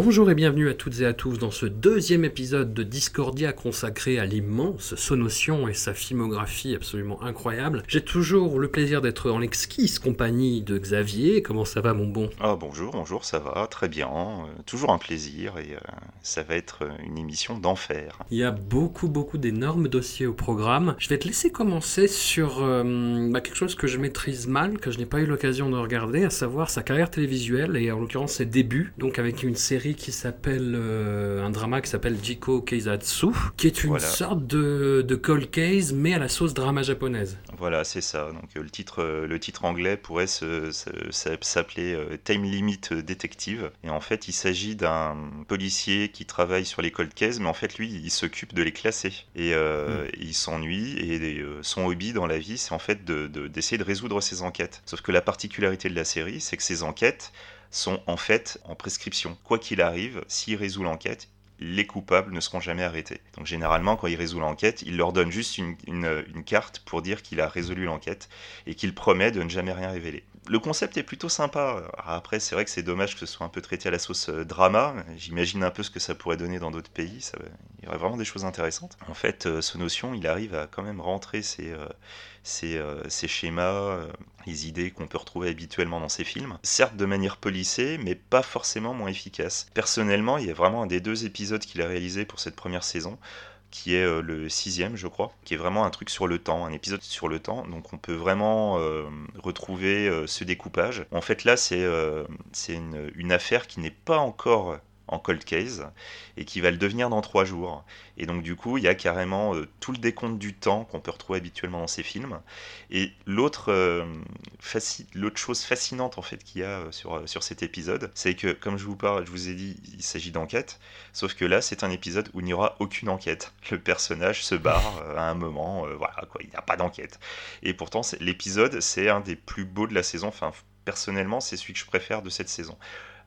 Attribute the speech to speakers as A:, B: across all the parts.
A: Bonjour et bienvenue à toutes et à tous dans ce deuxième épisode de Discordia consacré à l'immense Sonotion et sa filmographie absolument incroyable. J'ai toujours le plaisir d'être en l'exquise compagnie de Xavier. Comment ça va mon bon?
B: Ah bonjour, bonjour, ça va, très bien, euh, toujours un plaisir et euh, ça va être une émission d'enfer.
A: Il y a beaucoup beaucoup d'énormes dossiers au programme. Je vais te laisser commencer sur euh, bah, quelque chose que je maîtrise mal, que je n'ai pas eu l'occasion de regarder, à savoir sa carrière télévisuelle et en l'occurrence ses débuts, donc avec une série qui s'appelle euh, un drama qui s'appelle Jiko Keizatsu, qui est une
B: Voilà.
A: sorte de, de cold case mais à la sauce drama japonaise.
B: Voilà, c'est ça. Donc euh, le titre, euh, le titre anglais pourrait s'appeler Time Limit Detective. Et en fait, il s'agit d'un policier qui travaille sur les cold cases, mais en fait, lui, il s'occupe de les classer. Et euh, il s'ennuie. Et son hobby dans la vie, c'est en fait de- de- d'essayer de, résoudre ses enquêtes. Sauf que la particularité de la série, c'est que ces enquêtes sont en fait en prescription. Quoi qu'il arrive, s'il résout l'enquête, les coupables ne seront jamais arrêtés. Donc généralement, quand il résout l'enquête, il leur donne juste une, une- carte pour dire qu'il a résolu l'enquête et qu'il promet de ne jamais rien révéler. Le concept est plutôt sympa. Après, c'est vrai que c'est dommage que ce soit un peu traité à la sauce euh, drama. J'imagine un peu ce que ça pourrait donner dans d'autres pays. Ça, il y aurait vraiment des choses intéressantes. En fait, euh, ce notion, il arrive à quand même rentrer euh, ces, euh, ces schémas, euh, les idées qu'on peut retrouver habituellement dans ces films. Certes de manière polissée, mais pas forcément moins efficace. Personnellement, il y a vraiment un des deux épisodes qu'il a réalisé pour cette première saison qui est euh, le sixième, je crois, qui est vraiment un truc sur le temps, un épisode sur le temps. Donc on peut vraiment retrouver ce découpage. En fait, là, c'est une affaire qui n'est pas encore en cold case et qui va le devenir dans trois jours. Et donc du coup, il y a carrément euh, tout le décompte du temps qu'on peut retrouver habituellement dans ces films. Et l'autre euh, chose fascinante en fait qu'il y a euh, sur, sur cet épisode, c'est que comme je vous parle, je vous ai dit, il s'agit d'enquête, sauf que là, c'est un épisode où il n'y aura aucune enquête. Le personnage se barre à un moment, voilà quoi, il n'y a pas d'enquête. Et pourtant, l'épisode, c'est un des plus beaux de la saison. Enfin, personnellement, c'est celui que je préfère de cette saison.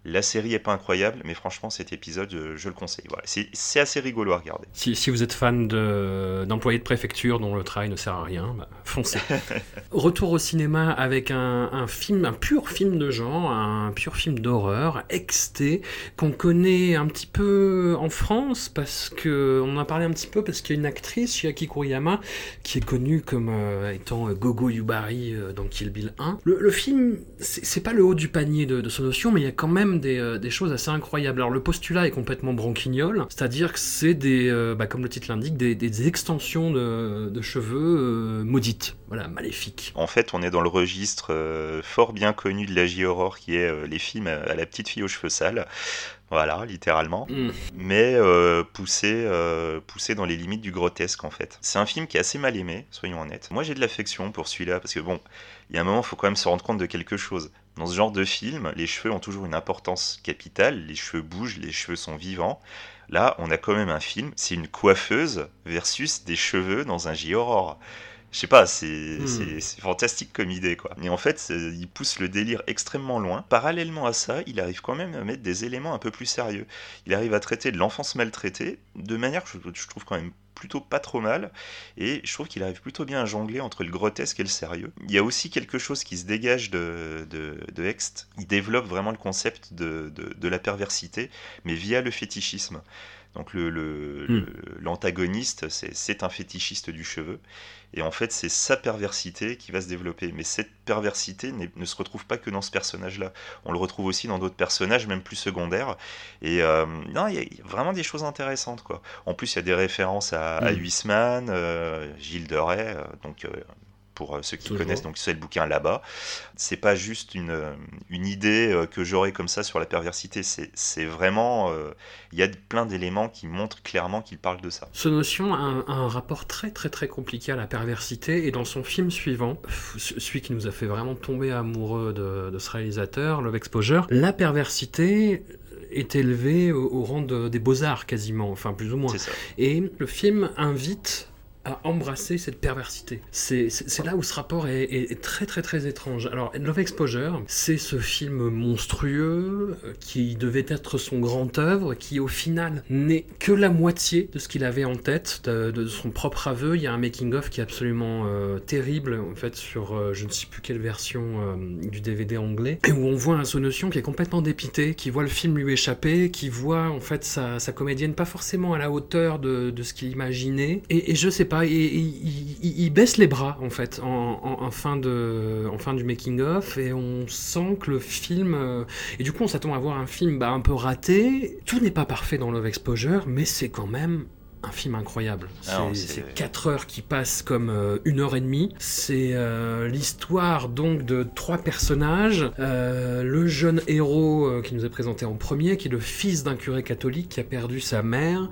B: La série est pas incroyable, mais franchement, cet épisode, je, je le conseille. Voilà. C'est assez rigolo à regarder.
A: Si, si vous êtes fan de- d'employés de, préfecture dont le travail ne sert à rien, bah, foncez. Retour au cinéma avec un, un film, un pur film de genre, un pur film d'horreur, XT, qu'on connaît un petit peu en France parce que on en a parlé un petit peu parce qu'il y a une actrice, Chiaki Kuriyama, qui est connue comme euh, étant euh, Gogo Yubari euh, dans Kill Bill 1. Le, le film, c'est c'est pas le haut du panier de, de son notion, mais il y a quand même des, euh, des choses assez incroyables. Alors le postulat est complètement branquignol, c'est-à-dire que c'est des, euh, bah, comme le titre l'indique, des, des extensions de, de cheveux euh, maudites, voilà, maléfiques.
B: En fait, on est dans le registre fort bien connu de la J-horror qui est les films à, à la petite fille aux cheveux sales. Voilà, littéralement.
A: Mm.
B: Mais euh, poussé, euh, poussé dans les limites du grotesque, en fait. C'est un film qui est assez mal aimé, soyons honnêtes. Moi, j'ai de l'affection pour celui-là, parce que bon, il y a un moment, il faut quand même se rendre compte de quelque chose. Dans ce genre de film, les cheveux ont toujours une importance capitale. Les cheveux bougent, les cheveux sont vivants. Là, on a quand même un film, c'est une coiffeuse versus des cheveux dans un J-horror. Je sais pas, c'est
A: Hmm.
B: c'est- fantastique comme idée, quoi. Et en fait, il pousse le délire extrêmement loin. Parallèlement à ça, il arrive quand même à mettre des éléments un peu plus sérieux. Il arrive à traiter de l'enfance maltraitée de manière que je, je trouve quand même plutôt pas trop mal. Et je trouve qu'il arrive plutôt bien à jongler entre le grotesque et le sérieux. Il y a aussi quelque chose qui se dégage de, de, de Hext. Il développe vraiment le concept de, de, de la perversité, mais via le fétichisme. Donc le, le-
A: Hmm.
B: le- l'antagoniste, c'est, c'est un fétichiste du cheveu. Et en fait, c'est sa perversité qui va se développer. Mais cette perversité ne se retrouve pas que dans ce personnage-là. On le retrouve aussi dans d'autres personnages, même plus secondaires. Et euh, non, il y, a- il y a vraiment des choses intéressantes. Quoi. En plus, il y a des références à, à
A: Mm.
B: Huysman, euh, Gilles de Rais, euh, donc... pour euh, ceux qui
A: Toujours.
B: connaissent, donc c'est le bouquin là-bas. C'est pas juste une, euh, une idée euh, que j'aurais comme ça sur la perversité, c'est vraiment. Il y a plein d'éléments qui montrent clairement qu'il parle de ça.
A: Ce notion a un, a un rapport très très très compliqué à la perversité et dans son film suivant, celui qui nous a fait vraiment tomber amoureux de, de ce réalisateur, Love Exposure, la perversité est élevée au, au rang de- des beaux-arts quasiment, enfin plus ou moins. Et le film invite à embrasser cette perversité. C'est là où ce rapport est, très très très étrange. Alors, Love Exposure, c'est ce film monstrueux euh, qui devait être son grand œuvre, qui au final n'est que la moitié de ce qu'il avait en tête, de, son propre aveu. Il y a un making-of qui est absolument euh, terrible, en fait, sur euh, je ne sais plus quelle version du DVD anglais, et où on voit un Sonotion qui est complètement dépité, qui voit le film lui échapper, qui voit en fait sa, comédienne pas forcément à la hauteur de, de ce qu'il imaginait, et, et je sais il, baisse les bras en fait en fin du making-of, et on sent que le film... euh, et du coup on s'attend à voir un film bah, un peu raté, tout n'est pas parfait dans Love Exposure, mais c'est quand même un film incroyable.
B: Ah
A: C'est-
B: c'est-
A: c'est 4 heures qui passent comme euh, une heure et demie. C'est euh, l'histoire donc de trois personnages. Euh, le jeune héros qui nous est présenté en premier, qui est le fils d'un curé catholique qui a perdu sa mère.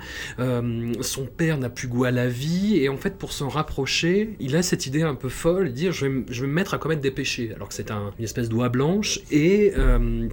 A: Son père n'a plus goût à la vie et en fait pour s'en rapprocher, il a cette idée un peu folle, de dire je vais, me- je vais me mettre à commettre des péchés, alors que c'est un- une espèce d'oie blanche et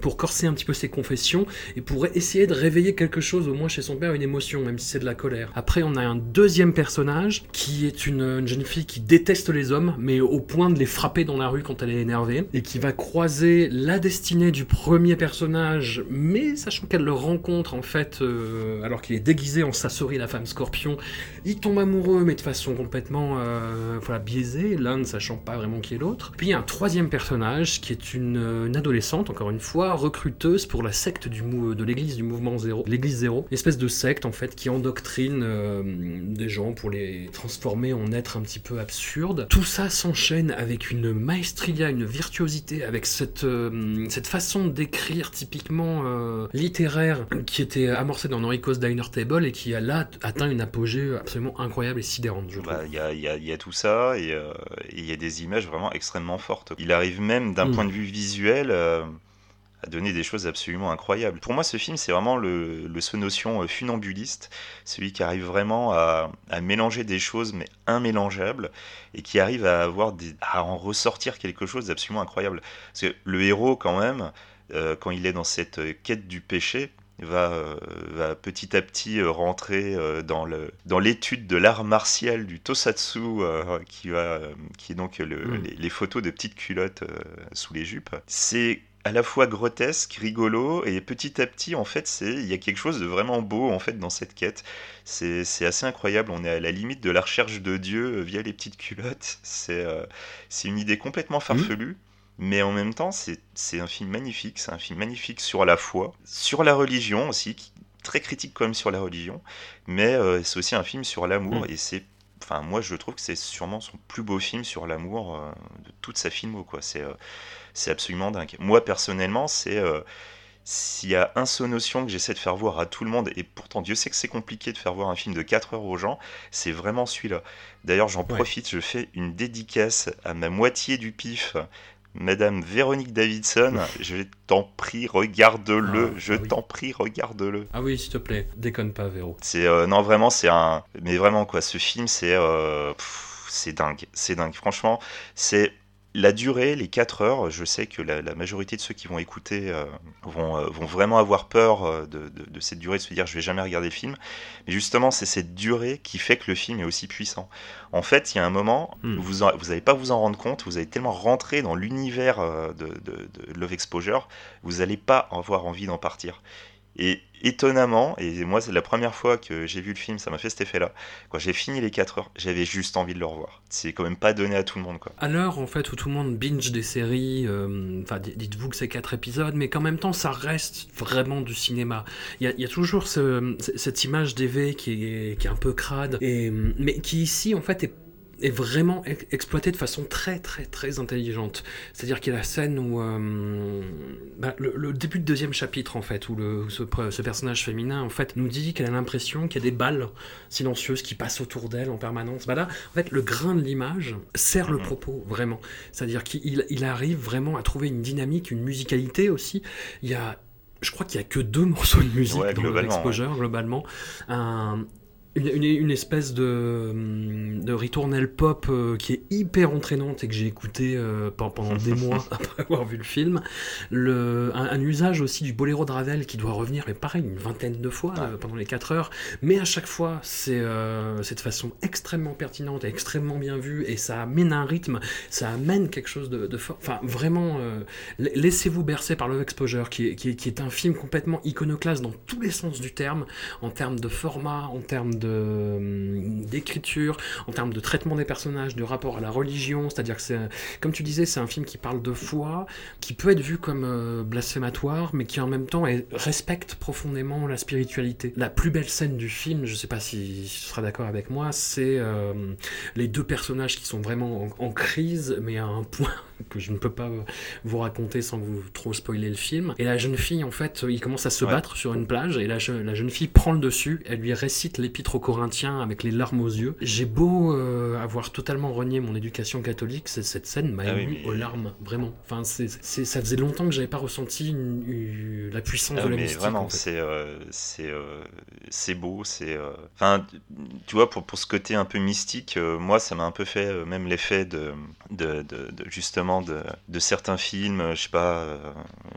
A: pour corser un petit peu ses confessions et pour essayer de réveiller quelque chose au moins chez son père, une émotion, même si c'est de la colère. Après, on a un deuxième personnage qui est une, une jeune fille qui déteste les hommes, mais au point de les frapper dans la rue quand elle est énervée, et qui va croiser la destinée du premier personnage, mais sachant qu'elle le rencontre en fait, euh, alors qu'il est déguisé en Sasori, la femme scorpion, il tombe amoureux, mais de façon complètement euh, voilà, biaisée, l'un ne sachant pas vraiment qui est l'autre. Puis il y a un troisième personnage qui est une, une adolescente, encore une fois, recruteuse pour la secte du de l'église du mouvement zéro, l'église zéro, une espèce de secte en fait qui endoctrine euh, des gens pour les transformer en êtres un petit peu absurdes. Tout ça s'enchaîne avec une maestria, une virtuosité, avec cette, euh, cette façon d'écrire typiquement euh, littéraire qui était amorcée dans Noriko's Diner Table et qui a là atteint une apogée absolument incroyable et sidérante, je trouve.
B: Bah, Il y, y y a tout ça et et il y a des images vraiment extrêmement fortes. Il arrive même d'un
A: Mm.
B: point de vue visuel à donner des choses absolument incroyables. Pour moi, ce film, c'est vraiment le, le ce notion euh, funambuliste, celui qui arrive vraiment à, à mélanger des choses mais immélangeables et qui arrive à avoir des, à en ressortir quelque chose d'absolument incroyable. Parce que le héros, quand même, euh, quand il est dans cette euh, quête du péché, va, va petit à petit rentrer dans le dans l'étude de l'art martial du tosatsu euh, qui va qui est donc le-
A: Mm.
B: les, les photos de petites culottes euh, sous les jupes c'est à la fois grotesque, rigolo, et petit à petit, en fait, c'est il y a quelque chose de vraiment beau en fait dans cette quête. C'est assez incroyable. On est à la limite de la recherche de Dieu euh, via les petites culottes. C'est euh, une idée complètement farfelue. Mais en même temps, c'est un film magnifique. C'est un film magnifique sur la foi, sur la religion aussi, qui, très critique quand même sur la religion. Mais euh, c'est aussi un film sur l'amour.
A: Mm.
B: Et c'est, enfin, moi, je trouve que c'est sûrement son plus beau film sur l'amour euh, de toute sa filmo. Quoi. C'est euh, c'est absolument dingue. Moi, personnellement, c'est. euh, s'il y a un seul notion que j'essaie de faire voir à tout le monde, et pourtant Dieu sait que c'est compliqué de faire voir un film de 4 heures aux gens, c'est vraiment celui-là. D'ailleurs, j'en profite, je fais une dédicace à ma moitié du pif, Madame Véronique Davidson. Je t'en prie, regarde-le.
A: Ah,
B: je
A: ah oui.
B: t'en prie, regarde-le.
A: Ah oui, s'il te plaît, déconne pas, Véro.
B: C'est euh, non vraiment c'est un mais vraiment quoi ce film c'est euh, c'est dingue c'est dingue franchement c'est la durée les 4 heures je sais que la, la majorité de ceux qui vont écouter euh, vont, euh, vont vraiment avoir peur euh, de, de- de cette durée de se dire je vais jamais regarder le film. Mais justement c'est cette durée qui fait que le film est aussi puissant. En fait il y a un moment
A: Hmm.
B: où vous en- vous n'allez pas vous en rendre compte vous allez tellement rentrer dans l'univers de, de- de Love Exposure vous n'allez pas avoir envie d'en partir. Et étonnamment, et moi c'est la première fois que j'ai vu le film, ça m'a fait cet effet-là. Quand j'ai fini les 4 heures, j'avais juste envie de le revoir. C'est quand même pas donné à tout le monde quoi.
A: À l'heure en fait où tout le monde binge des séries, euh, dites-vous que c'est 4 épisodes, mais qu'en même temps ça reste vraiment du cinéma. Il y a, toujours cette image d'Eve qui est, qui est un peu crade, et, mais qui ici en fait est est vraiment exploité de façon très très très intelligente. C'est-à-dire qu'il y a la scène où euh, bah, le, début du deuxième chapitre en fait, où le, ce, personnage féminin en fait nous dit qu'elle a l'impression qu'il y a des balles silencieuses qui passent autour d'elle en permanence. Bah là, en fait, le grain de l'image sert le mhm. propos vraiment. C'est-à-dire qu'il il arrive vraiment à trouver une dynamique, une musicalité aussi. Il y a je crois qu'il y a que deux morceaux de musique dans l'exposure globalement. Un, une, espèce de, de ritournelle pop euh, qui est hyper entraînante et que j'ai écouté euh, pendant des mois après avoir vu le film. Le, un, usage aussi du boléro de Ravel qui doit revenir, mais pareil, une vingtaine de fois euh, pendant les 4 heures. Mais à chaque fois, c'est de façon extrêmement pertinente et extrêmement bien vue et ça amène un rythme, ça amène quelque chose de, fort. Enfin, vraiment, laissez-vous bercer par Love Exposure qui est, qui, qui est un film complètement iconoclaste dans tous les sens du terme, en termes de format, en termes de Hum, d'écriture, en termes de traitement des personnages, de rapport à la religion, c'est-à-dire que c'est, comme tu disais, c'est un film qui parle de foi, qui peut être vu comme euh, blasphématoire, mais qui en même temps respecte profondément la spiritualité. La plus belle scène du film, je sais pas si tu seras d'accord avec moi, c'est euh, les deux personnages qui sont vraiment en, crise, mais à un point que je ne peux pas vous raconter sans vous trop spoiler le film. Et la jeune fille, en fait, il commence à se battre sur une plage, et la, la jeune fille prend le dessus, elle lui récite l'épître aux Corinthiens avec les larmes aux yeux. J'ai beau euh, avoir totalement renié mon éducation catholique, cette scène m'a ah ému aux larmes, vraiment. Enfin, c'est, ça faisait longtemps que j'avais pas ressenti la puissance
B: ah
A: de la
B: mais
A: mystique.
B: Vraiment, c'est, euh, c'est, euh, c'est beau, c'est. Enfin, tu vois, pour, pour ce côté un peu mystique, moi, ça m'a un peu fait même l'effet de, de, de, justement de, certains films. Je sais pas,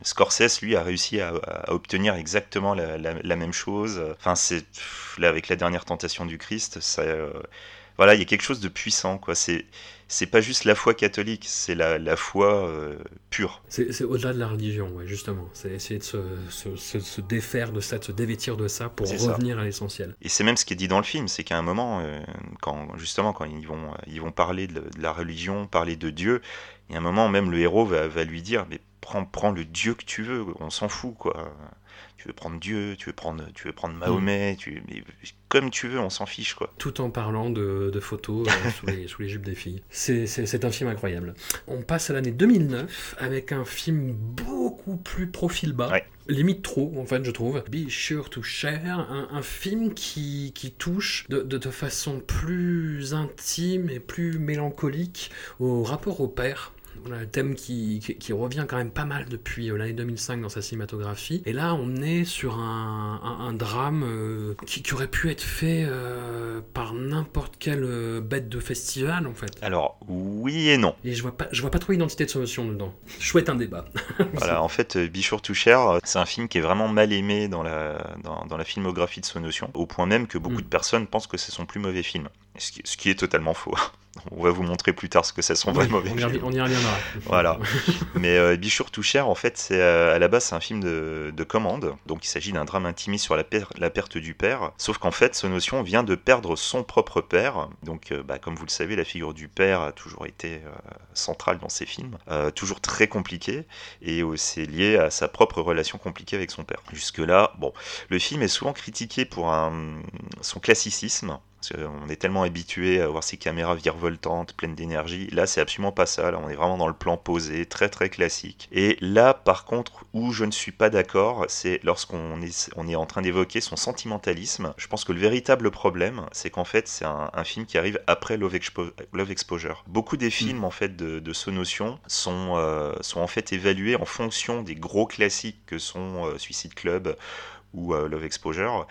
B: Scorsese, lui, a réussi à, obtenir exactement la, la, même chose. Enfin, c'est là avec la dernière tentation du Christ, ça, euh, voilà, il y a quelque chose de puissant, quoi. C'est c'est pas juste la foi catholique, c'est la, la, foi euh, pure.
A: C'est au-delà de la religion, ouais, justement. C'est essayer de se, se, se, défaire de ça, de se dévêtir de ça pour revenir à l'essentiel.
B: Et c'est même ce qui est dit dans le film, c'est qu'à un moment, euh, quand justement, quand ils vont, ils vont parler de, la religion, parler de Dieu, il y a un moment, même le héros va, va lui dire, mais prends, prends le Dieu que tu veux, on s'en fout, quoi tu veux prendre Dieu, tu veux prendre, tu veux prendre Mahomet, tu, comme tu veux, on s'en fiche quoi.
A: Tout en parlant de, photos euh, sous, les, sous, les, jupes des filles. C'est un film incroyable. On passe à l'année 2009 avec un film beaucoup plus profil bas. Limite trop, en fait, je trouve. Be Sure to Share, un, film qui, qui touche de, de, de, façon plus intime et plus mélancolique au rapport au père un thème qui, qui, revient quand même pas mal depuis euh, l'année 2005 dans sa cinématographie. Et là, on est sur un, un, drame euh, qui, qui, aurait pu être fait euh, par n'importe quelle bête de festival, en fait.
B: Alors, oui et non.
A: Et je vois pas, je vois pas trop identité de solution dedans. Chouette un débat.
B: voilà, en fait, Bichour Toucher, c'est un film qui est vraiment mal aimé dans la, dans, dans la filmographie de Sonotion, au point même que beaucoup mm. de personnes pensent que c'est son plus mauvais film. Ce qui, ce qui est totalement faux. On va vous montrer plus tard ce que c'est son vrai mauvais
A: on y, on y reviendra.
B: voilà. Mais euh, Bichour Touchère, en fait, c'est euh, à la base c'est un film de, de, commande. Donc il s'agit d'un drame intimiste sur la, la, perte du père. Sauf qu'en fait, ce notion vient de perdre son propre père. Donc, euh, bah, comme vous le savez, la figure du père a toujours été euh, centrale dans ces films, toujours très compliquée, et c'est lié à sa propre relation compliquée avec son père. Jusque là, bon, le film est souvent critiqué pour un, son classicisme on est tellement habitué à voir ces caméras virevoltantes, pleines d'énergie. Là, c'est absolument pas ça. Là, on est vraiment dans le plan posé, très très classique. Et là, par contre, où je ne suis pas d'accord, c'est lorsqu'on est, on est en train d'évoquer son sentimentalisme. Je pense que le véritable problème, c'est qu'en fait, c'est un, film qui arrive après Love, Exposure. Beaucoup des films, en fait, de, de Sonotion sont, euh, sont en fait évalués en fonction des gros classiques que sont euh, Suicide Club ou euh, Love Exposure.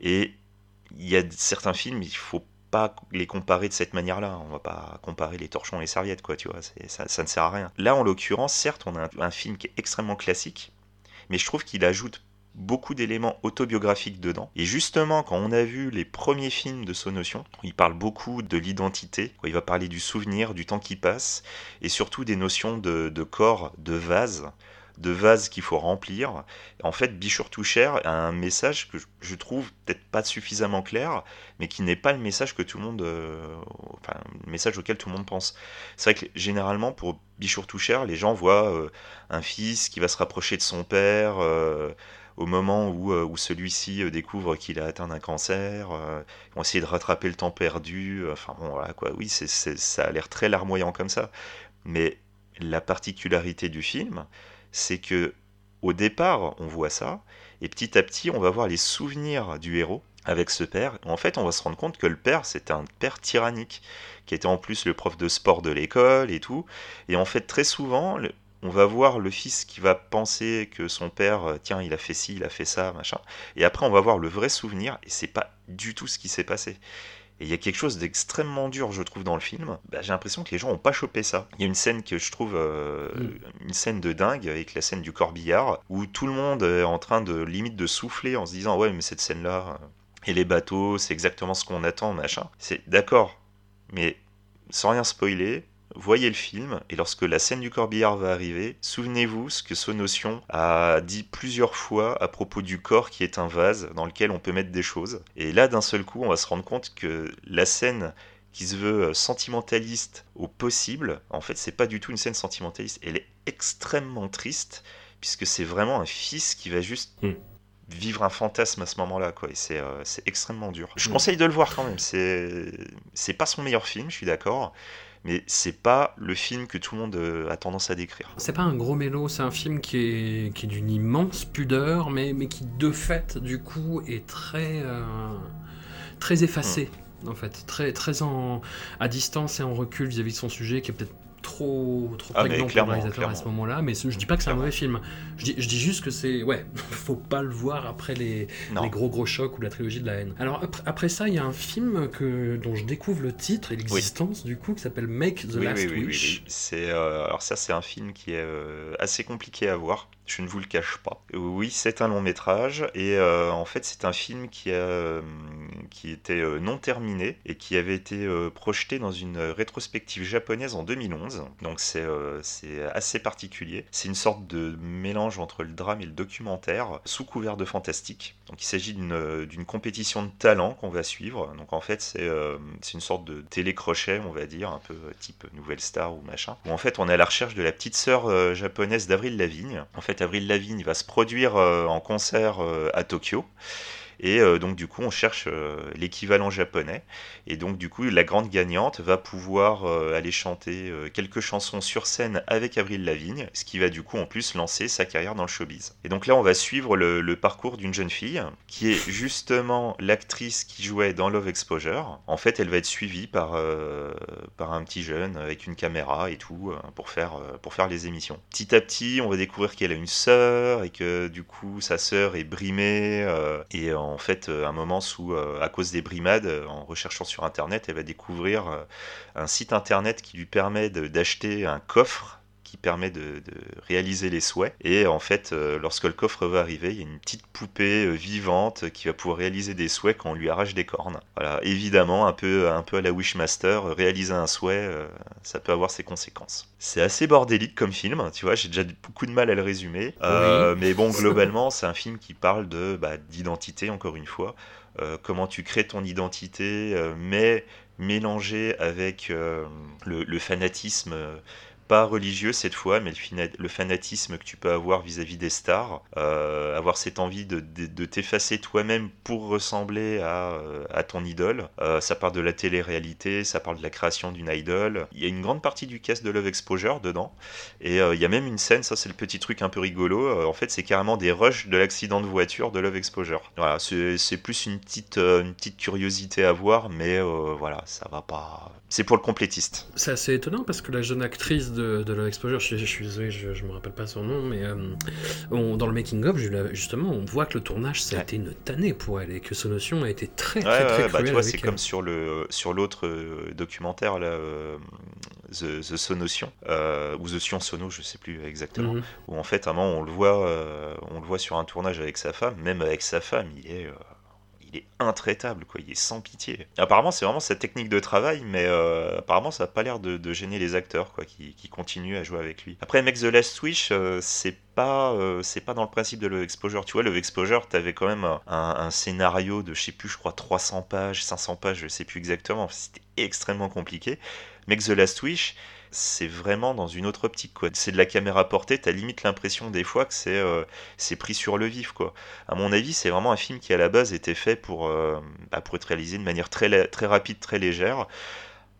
B: Et il y a certains films, il faut pas les comparer de cette manière-là. On va pas comparer les torchons et les serviettes, quoi, tu vois. Ça, ne sert à rien. Là, en l'occurrence, certes, on a un, film qui est extrêmement classique, mais je trouve qu'il ajoute beaucoup d'éléments autobiographiques dedans. Et justement, quand on a vu les premiers films de Sonotion, il parle beaucoup de l'identité, il va parler du souvenir, du temps qui passe, et surtout des notions de corps, de vase, de vases qu'il faut remplir. En fait, Bichour Touchère a un message que je trouve peut-être pas suffisamment clair, mais qui n'est pas le message que tout le monde, euh, message auquel tout le monde pense. C'est vrai que généralement, pour Bichour Touchère, les gens voient euh, un fils qui va se rapprocher de son père euh, au moment où, celui-ci découvre qu'il a atteint un cancer, ils vont essayer de rattraper le temps perdu, enfin bon, voilà quoi, oui, c'est, ça a l'air très larmoyant comme ça. Mais la particularité du film, c'est que au départ, on voit ça, et petit à petit, on va voir les souvenirs du héros avec ce père. En fait, on va se rendre compte que le père, c'est un père tyrannique, qui était en plus le prof de sport de l'école et tout. Et en fait, très souvent, on va voir le fils qui va penser que son père, euh, tiens, il a fait ci, il a fait ça, machin. Et après, on va voir le vrai souvenir, et c'est pas du tout ce qui s'est passé. Et il y a quelque chose d'extrêmement dur, je trouve, dans le film. Bah, j'ai l'impression que les gens n'ont pas chopé ça. Il y a une scène que je trouve euh, mm. une scène de dingue avec la scène du corbillard où tout le monde est en train de limite de souffler en se disant ouais mais cette scène là euh, et les bateaux c'est exactement ce qu'on attend machin. C'est d'accord, mais sans rien spoiler, voyez le film, et lorsque la scène du corbillard va arriver, souvenez-vous ce que Sonotion a dit plusieurs fois à propos du corps qui est un vase dans lequel on peut mettre des choses. Et là, d'un seul coup, on va se rendre compte que la scène qui se veut sentimentaliste au possible, en fait, c'est pas du tout une scène sentimentaliste. Elle est extrêmement triste, puisque c'est vraiment un fils qui va juste. Hmm. Vivre un fantasme à ce moment-là, quoi. Et c'est, euh, extrêmement dur. Je hmm. conseille de le voir quand même. C'est, c'est pas son meilleur film, je suis d'accord mais c'est pas le film que tout le monde euh, a tendance à décrire.
A: C'est pas un gros mélo, c'est un film qui est, qui est d'une immense pudeur, mais, mais qui de fait, du coup, est très, euh, très effacé. Hmm. En fait, très, très en, à distance et en recul vis-à-vis de son sujet, qui est peut-être trop, trop ah, prégnant pour le réalisateur à ce moment-là, mais je dis pas que c'est un mauvais film. Je dis, je dis juste que c'est. Ouais, faut pas le voir après les, les, gros gros chocs ou la trilogie de la haine. Alors après, ça, il y a un film que, dont je découvre le titre et l'existence du coup qui s'appelle Make the Last Wish.
B: C'est, euh, alors ça, c'est un film qui est euh, assez compliqué à voir je ne vous le cache pas. Oui, c'est un long métrage et euh, en fait c'est un film qui, a, qui était non terminé et qui avait été projeté dans une rétrospective japonaise en 2011. Donc c'est assez particulier. C'est une sorte de mélange entre le drame et le documentaire sous couvert de fantastique. Donc il s'agit d'une compétition de talent qu'on va suivre. Donc en fait c'est une sorte de télécrochet on va dire, un peu type Nouvelle Star ou machin. Où en fait on est à la recherche de la petite sœur japonaise d'Avril Lavigne. En fait Avril Lavigne va se produire euh, en concert euh, à Tokyo. Et euh, donc du coup, on cherche euh, l'équivalent japonais. Et donc du coup, la grande gagnante va pouvoir euh, aller chanter quelques chansons sur scène avec Avril Lavigne, ce qui va du coup en plus lancer sa carrière dans le showbiz. Et donc là, on va suivre le, parcours d'une jeune fille qui est justement l'actrice qui jouait dans Love Exposure. En fait, elle va être suivie par, par un petit jeune avec une caméra et tout pour faire, pour faire les émissions. Petit à petit, on va découvrir qu'elle a une sœur et que du coup, sa sœur est brimée et en en fait euh, un moment où, euh, à cause des brimades, euh, en recherchant sur Internet, elle va découvrir un site Internet qui lui permet d'acheter un coffre qui permet de, réaliser les souhaits. Et en fait, lorsque le coffre va arriver, il y a une petite poupée vivante qui va pouvoir réaliser des souhaits quand on lui arrache des cornes. Voilà, évidemment, un peu, un peu à la Wishmaster, réaliser un souhait, ça peut avoir ses conséquences. C'est assez bordélique comme film, tu vois, j'ai déjà beaucoup de mal à le résumer. Mais bon, globalement, c'est un film qui parle de bah, d'identité, encore une fois. comment tu crées ton identité, mais mélangé avec le, fanatisme religieux cette fois, mais le, fanatisme que tu peux avoir vis-à-vis des stars, euh, avoir cette envie de, t'effacer toi-même pour ressembler à, euh, ton idole. Euh, ça parle de la télé-réalité, ça parle de la création d'une idole. Il y a une grande partie du cast de Love Exposure dedans, et il y a même une scène, ça c'est le petit truc un peu rigolo, en fait c'est carrément des rushs de l'accident de voiture de Love Exposure. Voilà, c'est plus une petite, une petite curiosité à voir, mais voilà, ça va pas c'est pour le complétiste.
A: C'est assez étonnant parce que la jeune actrice de, de Exposure, je, je, suis désolé, je, je me rappelle pas son nom, mais euh, dans le making of, justement, on voit que le tournage ça a été une tannée pour elle et que notion a été très très très,
B: bah, tu vois, c'est comme sur le sur l'autre euh, documentaire là, euh, The, The Sonotion ou The Sion Sono, je sais plus exactement, mhm. où en fait à un moment on le voit, on le voit sur un tournage avec sa femme, même avec sa femme, il est il est intraitable, quoi. Il est sans pitié. Apparemment, c'est vraiment sa technique de travail, mais euh, apparemment, ça n'a pas l'air de, gêner les acteurs, qui, continuent à jouer avec lui. Après, Make the Last Wish, euh, c'est pas, euh, c'est pas dans le principe de Love Exposure. Tu vois, Love Exposure, t'avais quand même un, scénario de, je sais plus, je crois 300 pages, 500 pages, je sais plus exactement. C'était extrêmement compliqué. Make the Last Wish, c'est vraiment dans une autre optique. Quoi. C'est de la caméra portée, t'as limite l'impression des fois que c'est, euh, c'est pris sur le vif. Quoi. À mon avis, c'est vraiment un film qui à la base était fait pour, euh, bah, pour être réalisé de manière très, très rapide, très légère.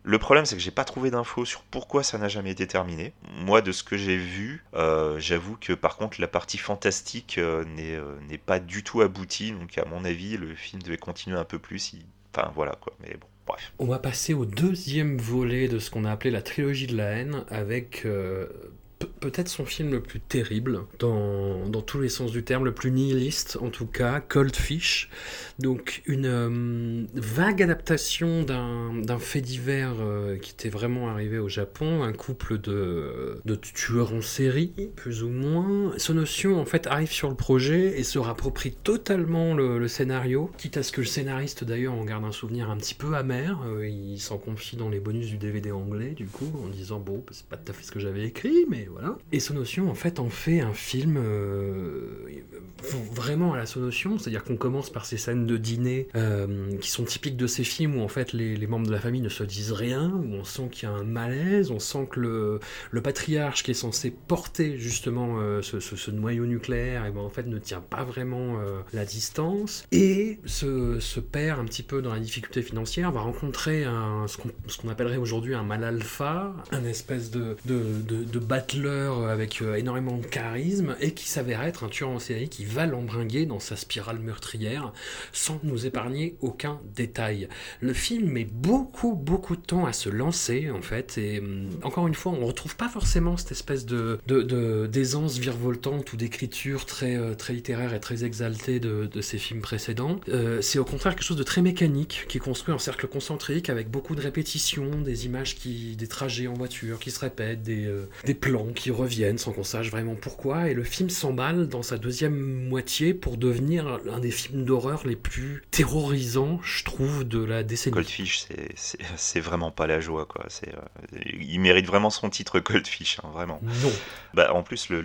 B: Le problème, c'est que j'ai pas trouvé d'infos sur pourquoi ça n'a jamais été terminé. Moi, de ce que j'ai vu, euh, j'avoue que par contre, la partie fantastique n'est, n'est pas du tout aboutie. Donc, à mon avis, le film devait continuer un peu plus. Enfin, voilà quoi. Mais bon.
A: On va passer au deuxième volet de ce qu'on a appelé la trilogie de la haine avec euh, peut-être son film le plus terrible, dans, dans, tous les sens du terme, le plus nihiliste en tout cas, Cold Fish. Donc une euh, vague adaptation d'un fait divers euh, qui était vraiment arrivé au Japon, un couple de, de tueurs en série, plus ou moins. Sonotion en fait arrive sur le projet et se rapproprie totalement le, scénario, quitte à ce que le scénariste d'ailleurs en garde un souvenir un petit peu amer. Euh, il s'en confie dans les bonus du DVD anglais du coup, en disant bon, c'est pas tout à fait ce que j'avais écrit, mais voilà. Et Sonotion, en fait, en fait un film euh, vraiment à la Sonotion, c'est-à-dire qu'on commence par ces scènes de dîner euh, qui sont typiques de ces films où en fait les, membres de la famille ne se disent rien, où on sent qu'il y a un malaise, on sent que le, patriarche qui est censé porter justement euh, ce, noyau nucléaire, et ben, en fait ne tient pas vraiment la distance, et se, perd un petit peu dans la difficulté financière, va rencontrer ce qu'on appellerait aujourd'hui un mal alpha, un espèce de, de, de, de battleur avec euh, énormément de charisme et qui s'avère être un tueur en série qui va l'embringuer dans sa spirale meurtrière sans nous épargner aucun détail. Le film met beaucoup beaucoup de temps à se lancer en fait et hum, encore une fois on retrouve pas forcément cette espèce de d'aisance virevoltante ou d'écriture très euh, très littéraire et très exaltée de, ces films précédents. Euh, c'est au contraire quelque chose de très mécanique qui est construit en cercle concentrique avec beaucoup de répétitions, des images qui des trajets en voiture qui se répètent, des plans qui reviennent sans qu'on sache vraiment pourquoi, et le film s'emballe dans sa deuxième moitié pour devenir l'un des films d'horreur les plus terrorisants, je trouve, de la décennie.
B: Goldfish, c'est vraiment pas la joie, quoi. Euh, il mérite vraiment son titre Goldfish, hein, vraiment.
A: Non.
B: Bah, en plus, le,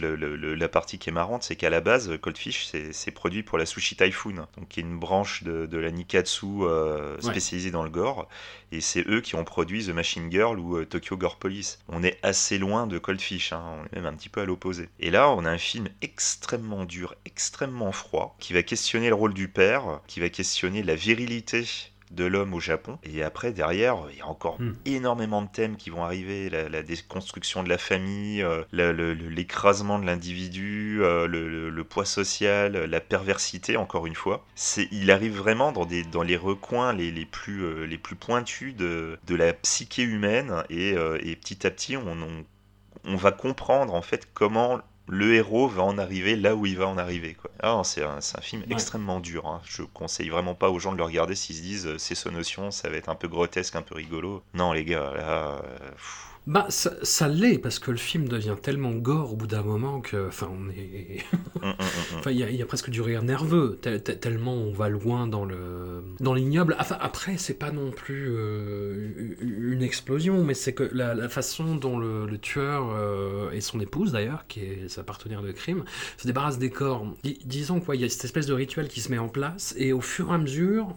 B: la partie qui est marrante, c'est qu'à la base, Goldfish, c'est produit pour la Sushi Typhoon, donc qui est une branche de, la Nikatsu euh, spécialisée dans le gore, et c'est eux qui ont produit The Machine Girl ou euh, Tokyo Gore Police. On est assez loin de Coldfish, hein, on est même un petit peu à l'opposé. Et là, on a un film extrêmement dur, extrêmement froid, qui va questionner le rôle du père, qui va questionner la virilité de l'homme au Japon. Et après, derrière, il y a encore hmm. énormément de thèmes qui vont arriver la, déconstruction de la famille, euh, l'écrasement de l'individu, euh, le, poids social, la perversité, encore une fois. Il arrive vraiment dans, des, dans les recoins les, les plus, euh, les plus pointus de, de la psyché humaine. Et, et petit à petit, on, on, on va comprendre en fait comment le héros va en arriver là où il va en arriver. Quoi. Ah, c'est un, film extrêmement dur. Hein. Je conseille vraiment pas aux gens de le regarder s'ils se disent euh, c'est ce notion, ça va être un peu grotesque, un peu rigolo. Non, les gars, là. Euh,
A: bah, ça, l'est, parce que le film devient tellement gore au bout d'un moment que. Enfin, on est. Hum, hum, hum, enfin, il y, a presque du rire nerveux, tellement on va loin dans le dans l'ignoble. Enfin, après, c'est pas non plus euh, une explosion, mais c'est que la, façon dont le, tueur euh, et son épouse, d'ailleurs, qui est sa partenaire de crime, se débarrassent des corps. disons quoi, il y a cette espèce de rituel qui se met en place, et au fur et à mesure,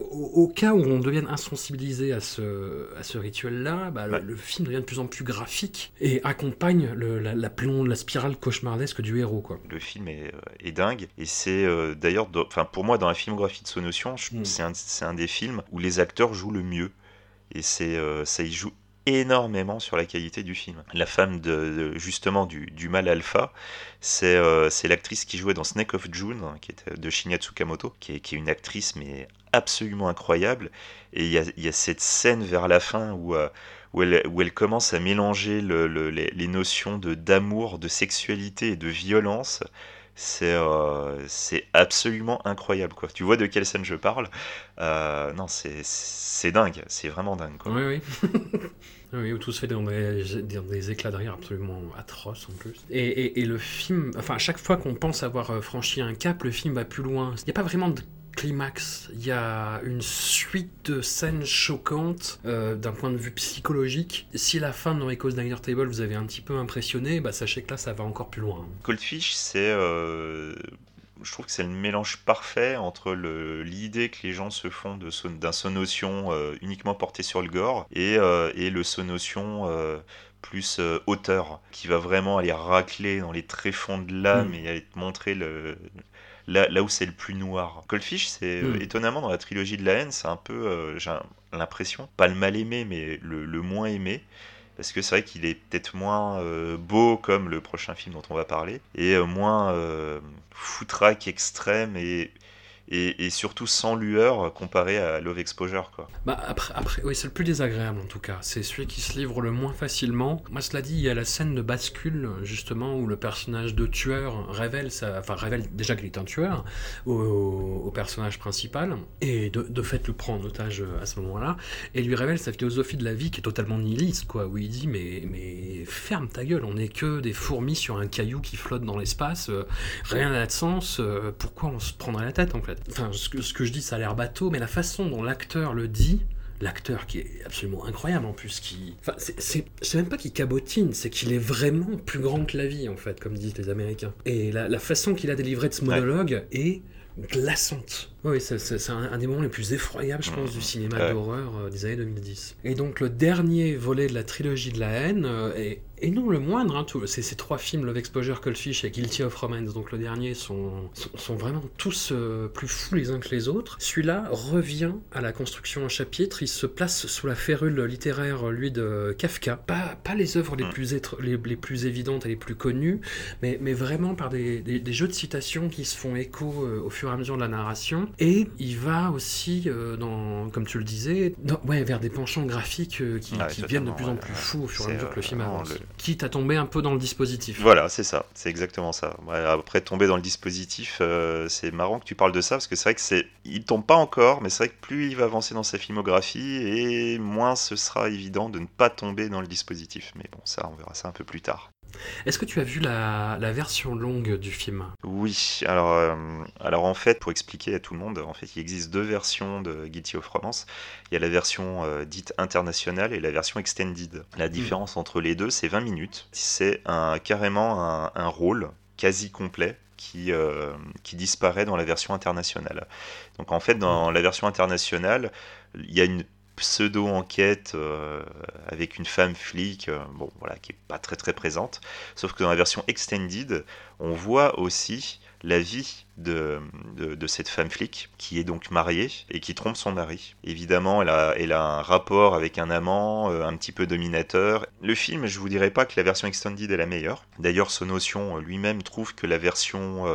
A: au, cas où on devienne insensibilisé à ce, à ce rituel-là, bah, le, film devient de plus en plus graphique et accompagne la, la, la, spirale cauchemardesque du héros. Quoi.
B: Le film est, euh, est dingue et c'est euh, d'ailleurs, enfin pour moi dans la filmographie de Sonotion, mm. c'est un, un, des films où les acteurs jouent le mieux et c'est euh, ça y joue énormément sur la qualité du film. La femme de, justement du, du, mal alpha, c'est c'est l'actrice qui jouait dans Snake of June, qui était de Shinya Tsukamoto, qui est, qui est une actrice mais absolument incroyable. Et il y a, cette scène vers la fin où, euh, où, elle, où elle, commence à mélanger le, les, notions d'amour, de sexualité et de violence. C'est euh, c'est absolument incroyable. Quoi. Tu vois de quelle scène je parle? Euh, Non, c'est dingue. C'est vraiment dingue. Quoi.
A: Oui, oui. Oui, où tout se fait dans des, des, éclats de rire absolument atroces en plus. Et, et, et le film, enfin, à chaque fois qu'on pense avoir franchi un cap, le film va plus loin. Il n'y a pas vraiment de climax, il y a une suite de scènes choquantes euh, d'un point de vue psychologique. Si la fin de No Echoes Diner Table vous avez un petit peu impressionné, bah sachez que là ça va encore plus loin.
B: Cold Fish, c'est euh, je trouve que c'est le mélange parfait entre l'idée que les gens se font de son- d'un sonotion euh, uniquement porté sur le gore et, euh, et le sonotion euh, plus auteur qui va vraiment aller racler dans les tréfonds de l'âme
A: Mm.
B: et aller te montrer le, là, là où c'est le plus noir. Coldfish, c'est euh,
A: Mm.
B: étonnamment dans la trilogie de la haine, c'est un peu, euh, j'ai l'impression, pas le mal aimé, mais le, le moins aimé. Parce que c'est vrai qu'il est peut-être moins euh, beau comme le prochain film dont on va parler, et euh, moins euh, foutraque extrême et, et, surtout sans lueur comparé à Love Exposure. Quoi.
A: Bah après, après oui, c'est le plus désagréable en tout cas. C'est celui qui se livre le moins facilement. Moi, cela dit, il y a la scène de bascule justement où le personnage de tueur révèle, enfin révèle déjà qu'il est un tueur au, personnage principal et de, fait le prend en otage à ce moment-là et lui révèle sa philosophie de la vie qui est totalement nihiliste quoi. Où il dit mais mais ferme ta gueule, on n'est que des fourmis sur un caillou qui flotte dans l'espace, euh, rien n'a de sens. euh, pourquoi on se prendrait la tête en fait? Enfin, ce que, ce que je dis, ça a l'air bateau, mais la façon dont l'acteur le dit, l'acteur qui est absolument incroyable en plus, qui. Enfin, c'est même pas qu'il cabotine, c'est qu'il est vraiment plus grand que la vie en fait, comme disent les Américains. Et la, la façon qu'il a délivré de ce monologue est glaçante. Oui, c'est un, un des moments les plus effroyables, je pense, du cinéma
B: Ouais.
A: d'horreur euh, des années 2010. Et donc le dernier volet de la trilogie de la haine, euh, et non le moindre, hein, tout- c'est ces trois films, Love Exposure, Cold Fish et Guilty of Romance, donc le dernier, sont, sont, sont vraiment tous euh, plus fous les uns que les autres. Celui-là revient à la construction en chapitre, il se place sous la férule littéraire, lui, de Kafka. Pas, pas les œuvres les
B: Mm.
A: plus, les, les plus évidentes et les plus connues, mais, mais vraiment par des, des- des jeux de citations qui se font écho au fur et à mesure de la narration. Et il va aussi, euh, dans, comme tu le disais, dans- ouais, vers des penchants graphiques euh, qui,
B: Ouais,
A: qui deviennent de plus en plus fous au fur et à
B: C'est,
A: mesure que le
B: euh,
A: film
B: vraiment
A: avance.
B: le-
A: Quitte à tomber un peu dans le dispositif.
B: Voilà, c'est ça, c'est exactement ça. Après tomber dans le dispositif, euh, c'est marrant que tu parles de ça parce que c'est vrai que c'est, il tombe pas encore, mais c'est vrai que plus il va avancer dans sa filmographie et moins ce sera évident de ne pas tomber dans le dispositif. Mais bon, ça, on verra ça un peu plus tard.
A: Est-ce que tu as vu la, la version longue du film?
B: Oui, alors, euh, alors en fait, pour expliquer à tout le monde, en fait, il existe deux versions de Guilty of Romance. Il y a la version euh, dite internationale et la version extended. La différence entre les deux, c'est 20 minutes. C'est un, carrément un, un rôle quasi complet qui, euh, qui disparaît dans la version internationale. Donc en fait, dans la version internationale, il y a une pseudo-enquête euh, avec une femme flic, euh, bon voilà, qui est pas très très présente. Sauf que dans la version extended, on voit aussi la vie de, de, cette femme flic qui est donc mariée et qui trompe son mari. Évidemment, elle a, elle a un rapport avec un amant euh, un petit peu dominateur. Le film, je vous dirais pas que la version extended est la meilleure. D'ailleurs, Sonotion lui-même trouve que la version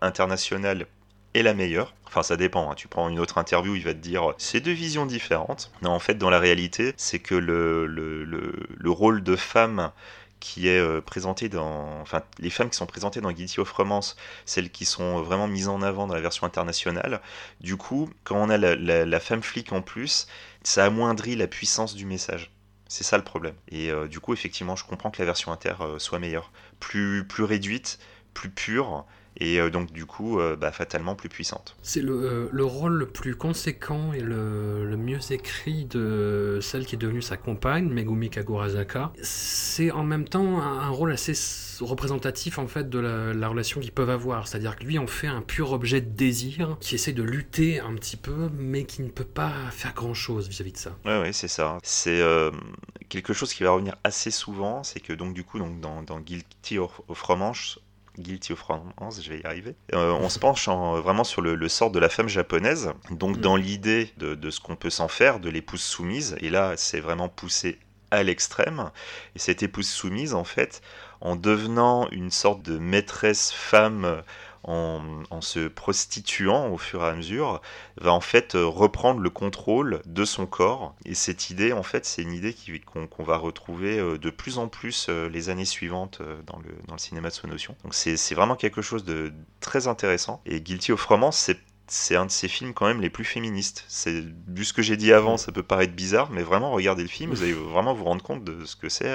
B: internationale est la meilleure. Enfin, ça dépend. hein. Tu prends une autre interview, il va te dire c'est deux visions différentes. Non, en fait, dans la réalité, c'est que le, le, le, le rôle de femme qui est euh, présenté dans. Enfin, les femmes qui sont présentées dans Guilty of Romance, celles qui sont vraiment mises en avant dans la version internationale. Du coup, quand on a la, la, femme flic en plus, ça amoindrit la puissance du message. C'est ça le problème. Et euh, du coup, effectivement, je comprends que la version inter euh, soit meilleure. Plus, plus réduite, plus pure, et euh, donc du coup, euh, bah, fatalement plus puissante.
A: C'est le, euh, le rôle le plus conséquent et le, le mieux écrit de celle qui est devenue sa compagne, Megumi Kagurazaka. C'est en même temps un, un rôle assez représentatif en fait de la, la relation qu'ils peuvent avoir. C'est-à-dire que lui en fait un pur objet de désir qui essaie de lutter un petit peu, mais qui ne peut pas faire grand-chose vis-à-vis de ça.
B: Ouais, ouais, c'est ça. C'est euh, quelque chose qui va revenir assez souvent, c'est que donc du coup, donc, dans, dans Guilty of, of Romance, Guilty of Romance, je vais y arriver. Euh, on se penche en- vraiment sur le, le sort de la femme japonaise, donc
A: Mm.
B: dans l'idée de, de ce qu'on peut s'en faire, de l'épouse soumise, et là c'est vraiment poussé à l'extrême, et cette épouse soumise en fait, en devenant une sorte de maîtresse femme, en, se prostituant au fur et à mesure, va en fait euh, reprendre le contrôle de son corps. Et cette idée, en fait, c'est une idée qu'on va retrouver euh, de plus en plus euh, les années suivantes dans le, dans le cinéma de Sonotion. Donc c'est vraiment quelque chose de très intéressant. Et Guilty of Romance, c'est c'est un de ces films quand même les plus féministes. C'est vu ce que j'ai dit avant, ça peut paraître bizarre, mais vraiment regardez le film, vous allez vraiment vous rendre compte de ce que c'est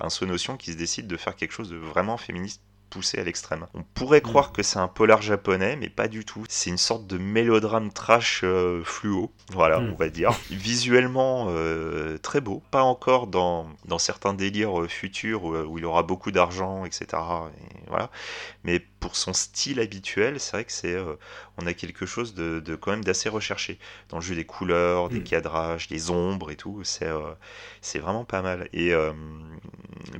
B: un Sonotion qui se décide de faire quelque chose de vraiment féministe poussé à l'extrême. On pourrait croire que c'est un polar japonais, mais pas du tout. C'est une sorte de mélodrame trash euh, fluo, voilà,
A: Mm.
B: on va dire. Visuellement euh, très beau, pas encore dans, dans certains délires euh, futurs où, où il aura beaucoup d'argent, etc. Voilà. Mais pour son style habituel, c'est vrai que c'est, euh, on a quelque chose de, de quand même d'assez recherché dans le jeu des couleurs, des
A: Mm.
B: cadrages, des ombres et tout. C'est euh, c'est vraiment pas mal. Et euh,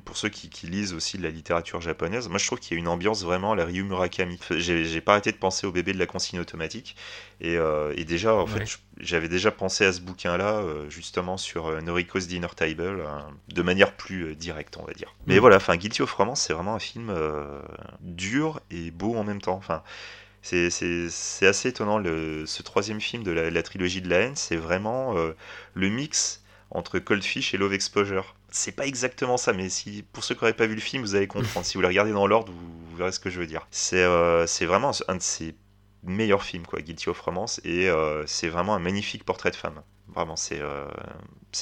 B: pour ceux qui, qui lisent aussi de la littérature japonaise, moi je trouve qu'il y a une ambiance vraiment à la Ryu Murakami. J'ai j'ai pas arrêté de penser au bébé de la consigne automatique. Et, euh, et déjà, en
A: Ouais.
B: fait, je- j'avais déjà pensé à ce bouquin-là, euh, justement sur euh, Noriko's Dinner Table, de manière plus directe, on va dire. Mais
A: Mm.
B: voilà, enfin, Guilty of Romance, c'est vraiment un film dur et beau en même temps. Enfin, c'est- assez étonnant. Le, ce troisième film de la, la trilogie de la haine, c'est vraiment euh, le mix entre Cold Fish et Love Exposure. C'est pas exactement ça, mais si pour ceux qui n'auraient pas vu le film, vous allez comprendre. si vous le regardez dans l'ordre, vous, vous verrez ce que je veux dire. C'est euh, vraiment un de ses meilleurs films, quoi, Guilty of Romance, et euh, c'est vraiment un magnifique portrait de femme. Vraiment, c'est euh,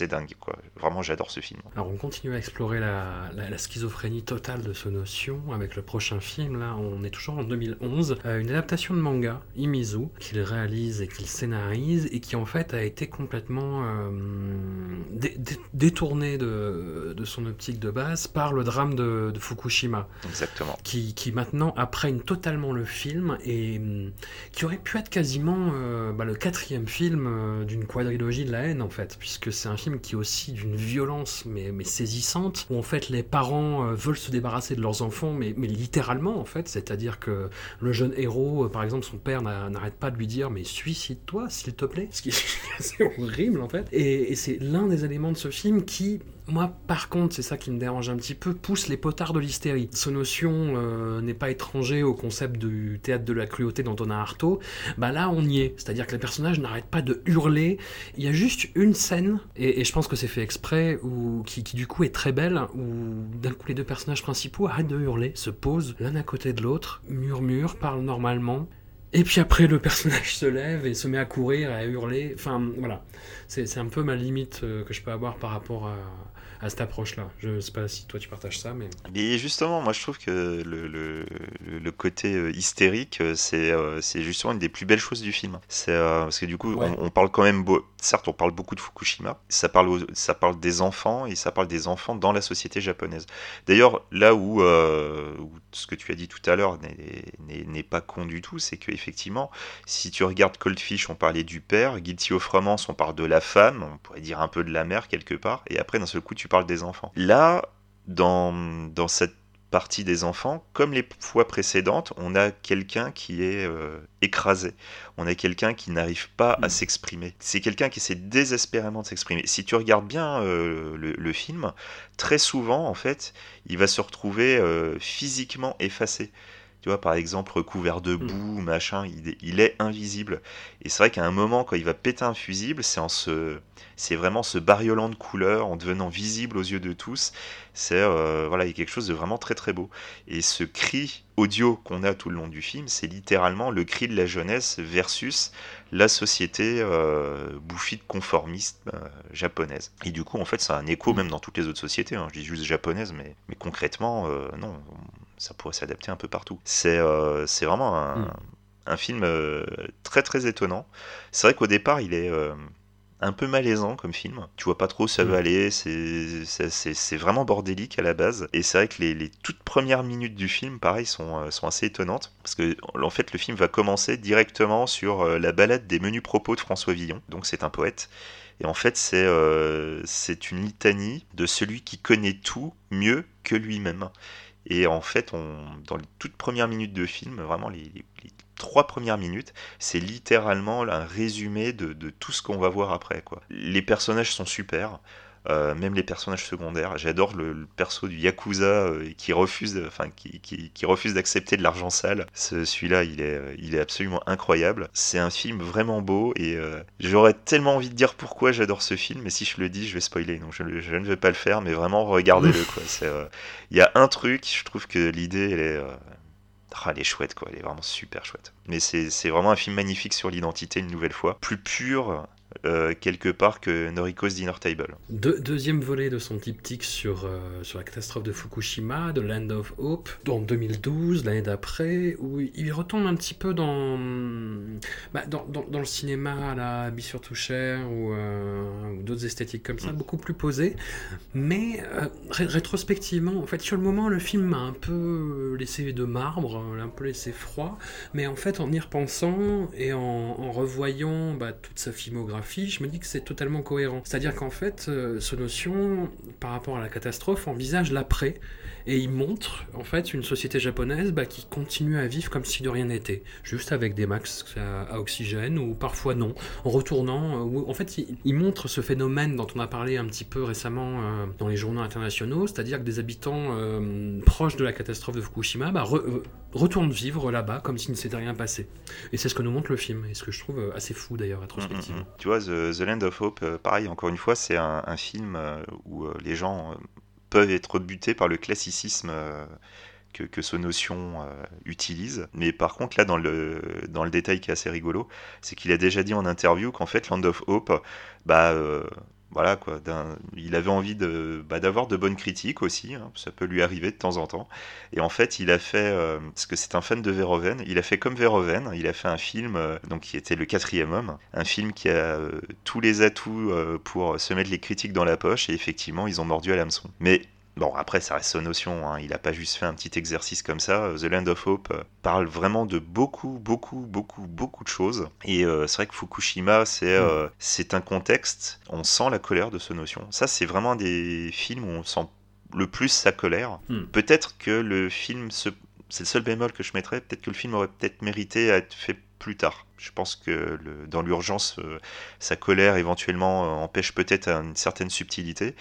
B: dingue, quoi. Vraiment, j'adore ce film.
A: Alors on continue à explorer la, la- la schizophrénie totale de ce notion avec le prochain film. Là, on est toujours en 2011. euh, une adaptation de manga, Imizu, qu'il réalise et qu'il scénarise et qui en fait a été complètement euh, dé- dé- détourné de, de son optique de base par le drame de, de Fukushima,
B: Exactement.
A: qui, qui maintenant apprenne totalement le film et hum, qui aurait pu être quasiment euh, bah, le quatrième film euh, d'une quadrilogie de la haine en fait, puisque c'est un film qui est aussi d'une violence mais, mais saisissante, où en fait les parents euh, veulent se débarrasser de leurs enfants, mais, mais littéralement en fait, c'est-à-dire que le jeune héros, euh, par exemple son père n'a- n'arrête pas de lui dire mais suicide-toi s'il te plaît, ce qui est assez horrible en fait, et c'est l'un des éléments de ce film qui moi, par contre, c'est ça qui me dérange un petit peu, pousse les potards de l'hystérie. Ce notion euh, n'est pas étranger au concept du théâtre de la cruauté d'Antonin Artaud. Bah là, on y est. C'est-à-dire que les personnages n'arrêtent pas de hurler. Il y a juste une scène, et, et je pense que c'est fait exprès, où, qui, du coup est très belle, où d'un coup les deux personnages principaux arrêtent de hurler, se posent l'un à côté de l'autre, murmurent, parlent normalement. Et puis après, le personnage se lève et se met à courir, à hurler. Enfin, voilà. C'est c'est un peu ma limite euh, que je peux avoir par rapport à, à cette approche-là. Je sais pas si toi tu partages ça, mais.
B: Et justement, moi je trouve que le, le, le- côté euh, hystérique, euh, c'est euh, c'est justement une des plus belles choses du film. C'est parce que du coup,
A: Ouais.
B: on, on parle quand même, beau- certes, on parle beaucoup de Fukushima. Ça parle, ça parle des enfants et ça parle des enfants dans la société japonaise. D'ailleurs, là où, euh, ce que tu as dit tout à l'heure n'est- pas con du tout, c'est que effectivement, si tu regardes Cold Fish, on parlait du père, Guilty of Romance, on parle de la femme, on pourrait dire un peu de la mère quelque part, et après d'un seul coup, tu parles des enfants. Là, dans, dans cette partie des enfants, comme les fois précédentes, on a quelqu'un qui est euh, écrasé. On a quelqu'un qui n'arrive pas à
A: Mm.
B: s'exprimer. C'est quelqu'un qui essaie désespérément de s'exprimer. Si tu regardes bien euh, le, le film, très souvent, en fait, il va se retrouver euh, physiquement effacé. Tu vois, par exemple, recouvert de boue, machin, il est, il est invisible. Et c'est vrai qu'à un moment, quand il va péter un fusible, c'est en se, c'est vraiment se bariolant de couleurs, en devenant visible aux yeux de tous. C'est euh, voilà, il y a quelque chose de vraiment très très beau. Et ce cri audio qu'on a tout le long du film, c'est littéralement le cri de la jeunesse versus la société euh, bouffie de conformisme euh, japonaise. Et du coup, en fait, c'est un écho même dans toutes les autres sociétés. hein. Je dis juste japonaise, mais, mais concrètement, euh, non, ça pourrait s'adapter un peu partout. C'est euh, vraiment un,
A: Mm.
B: un film euh, très très étonnant. C'est vrai qu'au départ, il est euh, un peu malaisant comme film. Tu vois pas trop où ça
A: Mm.
B: va aller. C'est- vraiment bordélique à la base. Et c'est vrai que les, les toutes premières minutes du film, pareil, sont, euh, sont assez étonnantes. Parce que en fait, le film va commencer directement sur la balade des menus propos de François Villon. Donc c'est un poète. Et en fait, c'est euh, c'est une litanie de celui qui connaît tout mieux que lui-même. Et en fait, on, dans les toutes premières minutes de film, vraiment les, trois premières minutes, c'est littéralement un résumé de, tout ce qu'on va voir après. Les personnages sont super. Euh, même les personnages secondaires, j'adore le, le perso du yakuza euh, qui refuse, enfin qui, qui- qui refuse d'accepter de l'argent sale. Ce- Celui-là, il est, euh, il est absolument incroyable. C'est un film vraiment beau et euh, j'aurais tellement envie de dire pourquoi j'adore ce film, mais si je le dis, je vais spoiler, donc je, je ne vais pas le faire. Mais vraiment, regardez-le il y a un truc, je trouve que l'idée, elle est, ah, elle est chouette, quoi. Elle est vraiment super chouette. Mais c'est vraiment un film magnifique sur l'identité, une nouvelle fois. Plus pur, euh, quelque part que Noriko's Dinner Table.
A: deuxième volet de son diptyque sur, euh, sur la catastrophe de Fukushima, The Land of Hope, en 2012, l'année d'après, où il retombe un petit peu dans, bah, dans, dans, le cinéma à la Be Sure to Share ou, ou d'autres esthétiques comme ça, mm. beaucoup plus posées. Mais rétrospectivement, en fait, sur le moment, le film m'a un peu laissé de marbre, un peu laissé froid, mais en fait, en y repensant et en, en revoyant bah, toute sa filmographie, je me dis que c'est totalement cohérent. C'est-à-dire qu'en fait, euh, ce notion, par rapport à la catastrophe, envisage l'après et il montre en fait une société japonaise bah, qui continue à vivre comme si de rien n'était, juste avec des max à, oxygène ou parfois non, en retournant. Euh, en fait, il, montre ce phénomène dont on a parlé un petit peu récemment euh, dans les journaux internationaux, c'est-à-dire que des habitants euh, proches de la catastrophe de Fukushima bah, retournent vivre là-bas comme s'il ne s'était rien passé. Et c'est ce que nous montre le film, et ce que je trouve assez fou d'ailleurs, rétrospectivement.
B: Mm, mm, mm. Tu vois, The, Land of Hope, pareil, encore une fois, c'est un, un, film où les gens peuvent être butés par le classicisme euh, que, que ce notion euh, utilise. Mais par contre, là, dans le, dans le détail qui est assez rigolo, c'est qu'il a déjà dit en interview qu'en fait, Land of Hope, bah, euh, voilà quoi, il avait envie de, bah, d'avoir de bonnes critiques aussi, hein, ça peut lui arriver de temps en temps. Et en fait, il a fait, parce que c'est un fan de Verhoeven, il a fait comme Verhoeven, il a fait un film donc qui était le quatrième homme, un film qui a tous les atouts pour se mettre les critiques dans la poche, et effectivement, ils ont mordu à l'hameçon. Mais Bon, après, ça reste sa notion. Hein. Il n'a pas juste fait un petit exercice comme ça. The Land of Hope euh, parle vraiment de beaucoup, beaucoup, beaucoup, beaucoup de choses. Et euh, c'est vrai que Fukushima, c'est mm. euh, c'est un contexte. On sent la colère de ce notion. Ça, c'est vraiment des films où on sent le plus sa colère. Mm. Peut-être que le film, c'est le seul bémol que je mettrais, peut-être que le film aurait peut-être mérité à être fait plus tard. Je pense que le, dans l'urgence, sa colère éventuellement empêche peut-être une certaine subtilité,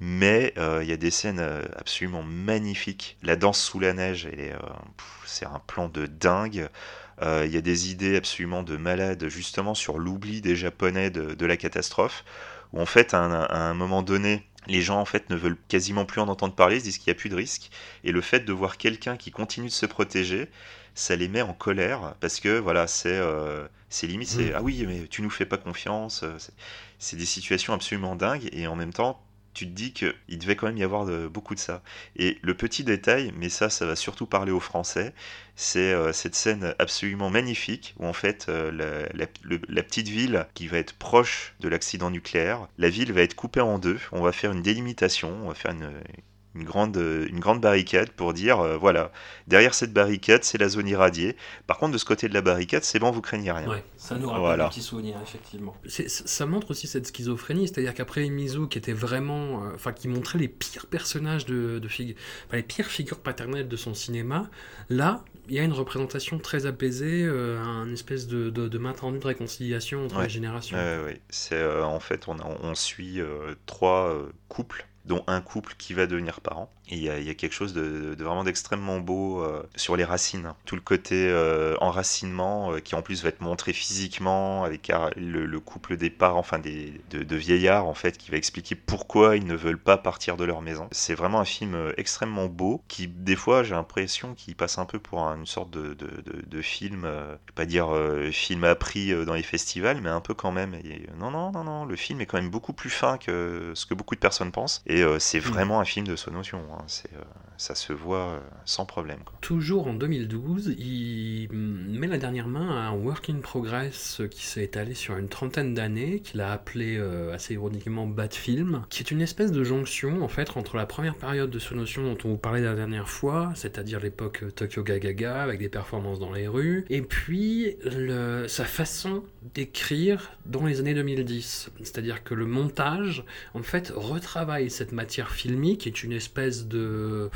B: mais euh, il y a des scènes euh, absolument magnifiques. La danse sous la neige, euh, c'est un plan de dingue. Il y a des idées absolument de malade, justement sur l'oubli des Japonais de, la catastrophe, où en fait, à un, moment donné, les gens en fait ne veulent quasiment plus en entendre parler, ils disent qu'il n'y a plus de risque, et le fait de voir quelqu'un qui continue de se protéger, ça les met en colère parce que voilà, c'est c'est limite, c'est mmh. ah oui, mais tu nous fais pas confiance. C'est des situations absolument dingues et en même temps, tu te dis qu'il devait quand même y avoir beaucoup de ça. Et le petit détail, mais ça, ça va surtout parler aux Français, c'est euh, cette scène absolument magnifique où en fait euh, la, petite ville qui va être proche de l'accident nucléaire, la ville va être coupée en deux. On va faire une délimitation, on va faire une, une grande, une grande barricade pour dire euh, voilà, derrière cette barricade, c'est la zone irradiée. Par contre, de ce côté de la barricade, c'est bon, vous craignez rien.
A: Ouais, ça nous rappelle voilà. un petit souvenir, effectivement. Ça montre aussi cette schizophrénie, c'est-à-dire qu'après Mizu, qui était vraiment. Euh, enfin, qui montrait les pires personnages de, de les pires figures paternelles de son cinéma, là, il y a une représentation très apaisée, euh, un espèce de, de, main tendue de réconciliation entre les générations.
B: oui, c'est en fait, on, on suit trois couples dont un couple qui va devenir parent. Il y, a quelque chose de, vraiment d'extrêmement beau euh, sur les racines. Tout le côté euh, enracinement euh, qui en plus va être montré physiquement avec le, couple des parents, enfin des, de, vieillards en fait, qui va expliquer pourquoi ils ne veulent pas partir de leur maison. C'est vraiment un film extrêmement beau qui, des fois, j'ai l'impression qu'il passe un peu pour une sorte de, de film, je vais pas dire film appris dans les festivals, mais un peu quand même. Non, non, non, non, le film est quand même beaucoup plus fin que ce que beaucoup de personnes pensent. Et c'est mm. vraiment un film de son notion. Hein. C'est, euh, ça se voit euh, sans problème.
A: Toujours en 2012, il met la dernière main à un work in progress qui s'est étalé sur une trentaine d'années, qu'il a appelé euh, assez ironiquement Bad Film, qui est une espèce de jonction en fait entre la première période de ce notion dont on vous parlait la dernière fois, c'est-à-dire l'époque Tokyo Gagaga avec des performances dans les rues, et puis sa façon d'écrire dans les années 2010. C'est-à-dire que le montage, en fait, retravaille cette matière filmique, qui est une espèce de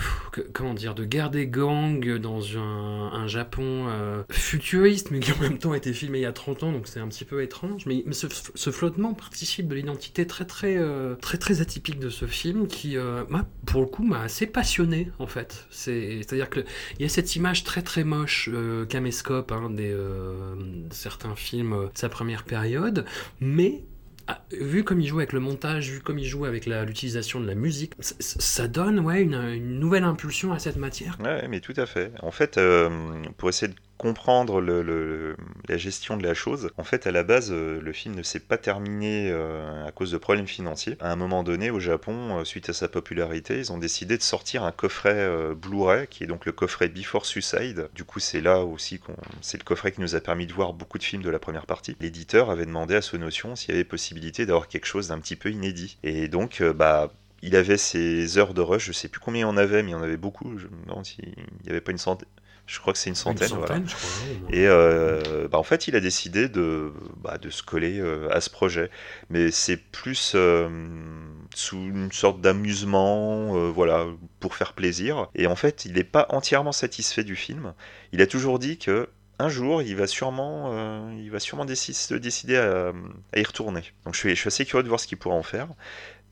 A: comment dire de guerre des gangs dans un, Japon euh, futuriste mais qui en même temps a été filmé il y a 30 ans donc c'est un petit peu étrange. Mais, ce, flottement participe de l'identité très très euh, très très atypique de ce film qui euh, pour le coup m'a assez passionné en fait. C'est à dire que il y a cette image très très moche caméscope hein, des certains films de sa première période mais ah, vu comme il joue avec le montage, vu comme il joue avec l'utilisation de la musique, ça donne ouais, une, nouvelle impulsion à cette matière.
B: Ouais, mais tout à fait. En fait, euh, pour essayer de comprendre la gestion de la chose, en fait, à la base, euh, le film ne s'est pas terminé euh, à cause de problèmes financiers. À un moment donné, au Japon, euh, suite à sa popularité, ils ont décidé de sortir un coffret Blu-ray, qui est donc le coffret Before Suicide. Du coup, c'est là aussi qu'on, c'est le coffret qui nous a permis de voir beaucoup de films de la première partie. L'éditeur avait demandé à Sonotion s'il y avait possibilité d'avoir quelque chose d'un petit peu inédit. Et donc, bah, il avait ses heures de rush, je sais plus combien il en avait, mais il y en avait beaucoup. Je n'y avait pas une centaine. Je crois que c'est une centaine.
A: Une
B: voilà.
A: centaine, je crois.
B: Et euh, bah, en fait, il a décidé de, bah, de se coller euh, à ce projet. Mais c'est plus euh, sous une sorte d'amusement, voilà, pour faire plaisir. Et en fait, il n'est pas entièrement satisfait du film. Il a toujours dit que un jour, il va sûrement, euh, il va sûrement déci- se décider à, à y retourner. Donc je suis, je suis assez curieux de voir ce qu'il pourra en faire.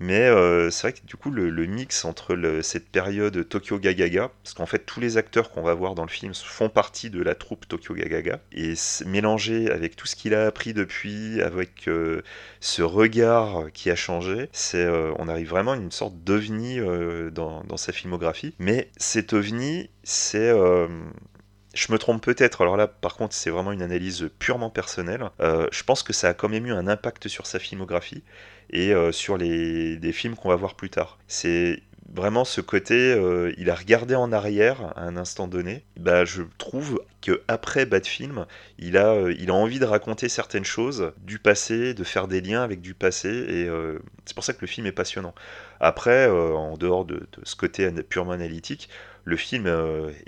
B: Mais euh, c'est vrai que du coup, le, mix entre cette période Tokyo Gagaga, parce qu'en fait, tous les acteurs qu'on va voir dans le film font partie de la troupe Tokyo Gagaga, et mélangé avec tout ce qu'il a appris depuis, avec euh, ce regard qui a changé, c'est, euh, on arrive vraiment à une sorte d'ovni dans, sa filmographie. Mais cet ovni, c'est. je me trompe peut-être, alors là par contre c'est vraiment une analyse purement personnelle. Je pense que ça a quand même eu un impact sur sa filmographie et euh, sur les, des films qu'on va voir plus tard. C'est vraiment ce côté, euh, il a regardé en arrière à un instant donné. Bah, je trouve que après Bad Film, il a, euh, il a envie de raconter certaines choses du passé, de faire des liens avec du passé, et c'est pour ça que le film est passionnant. Après, en dehors de, ce côté purement analytique, le film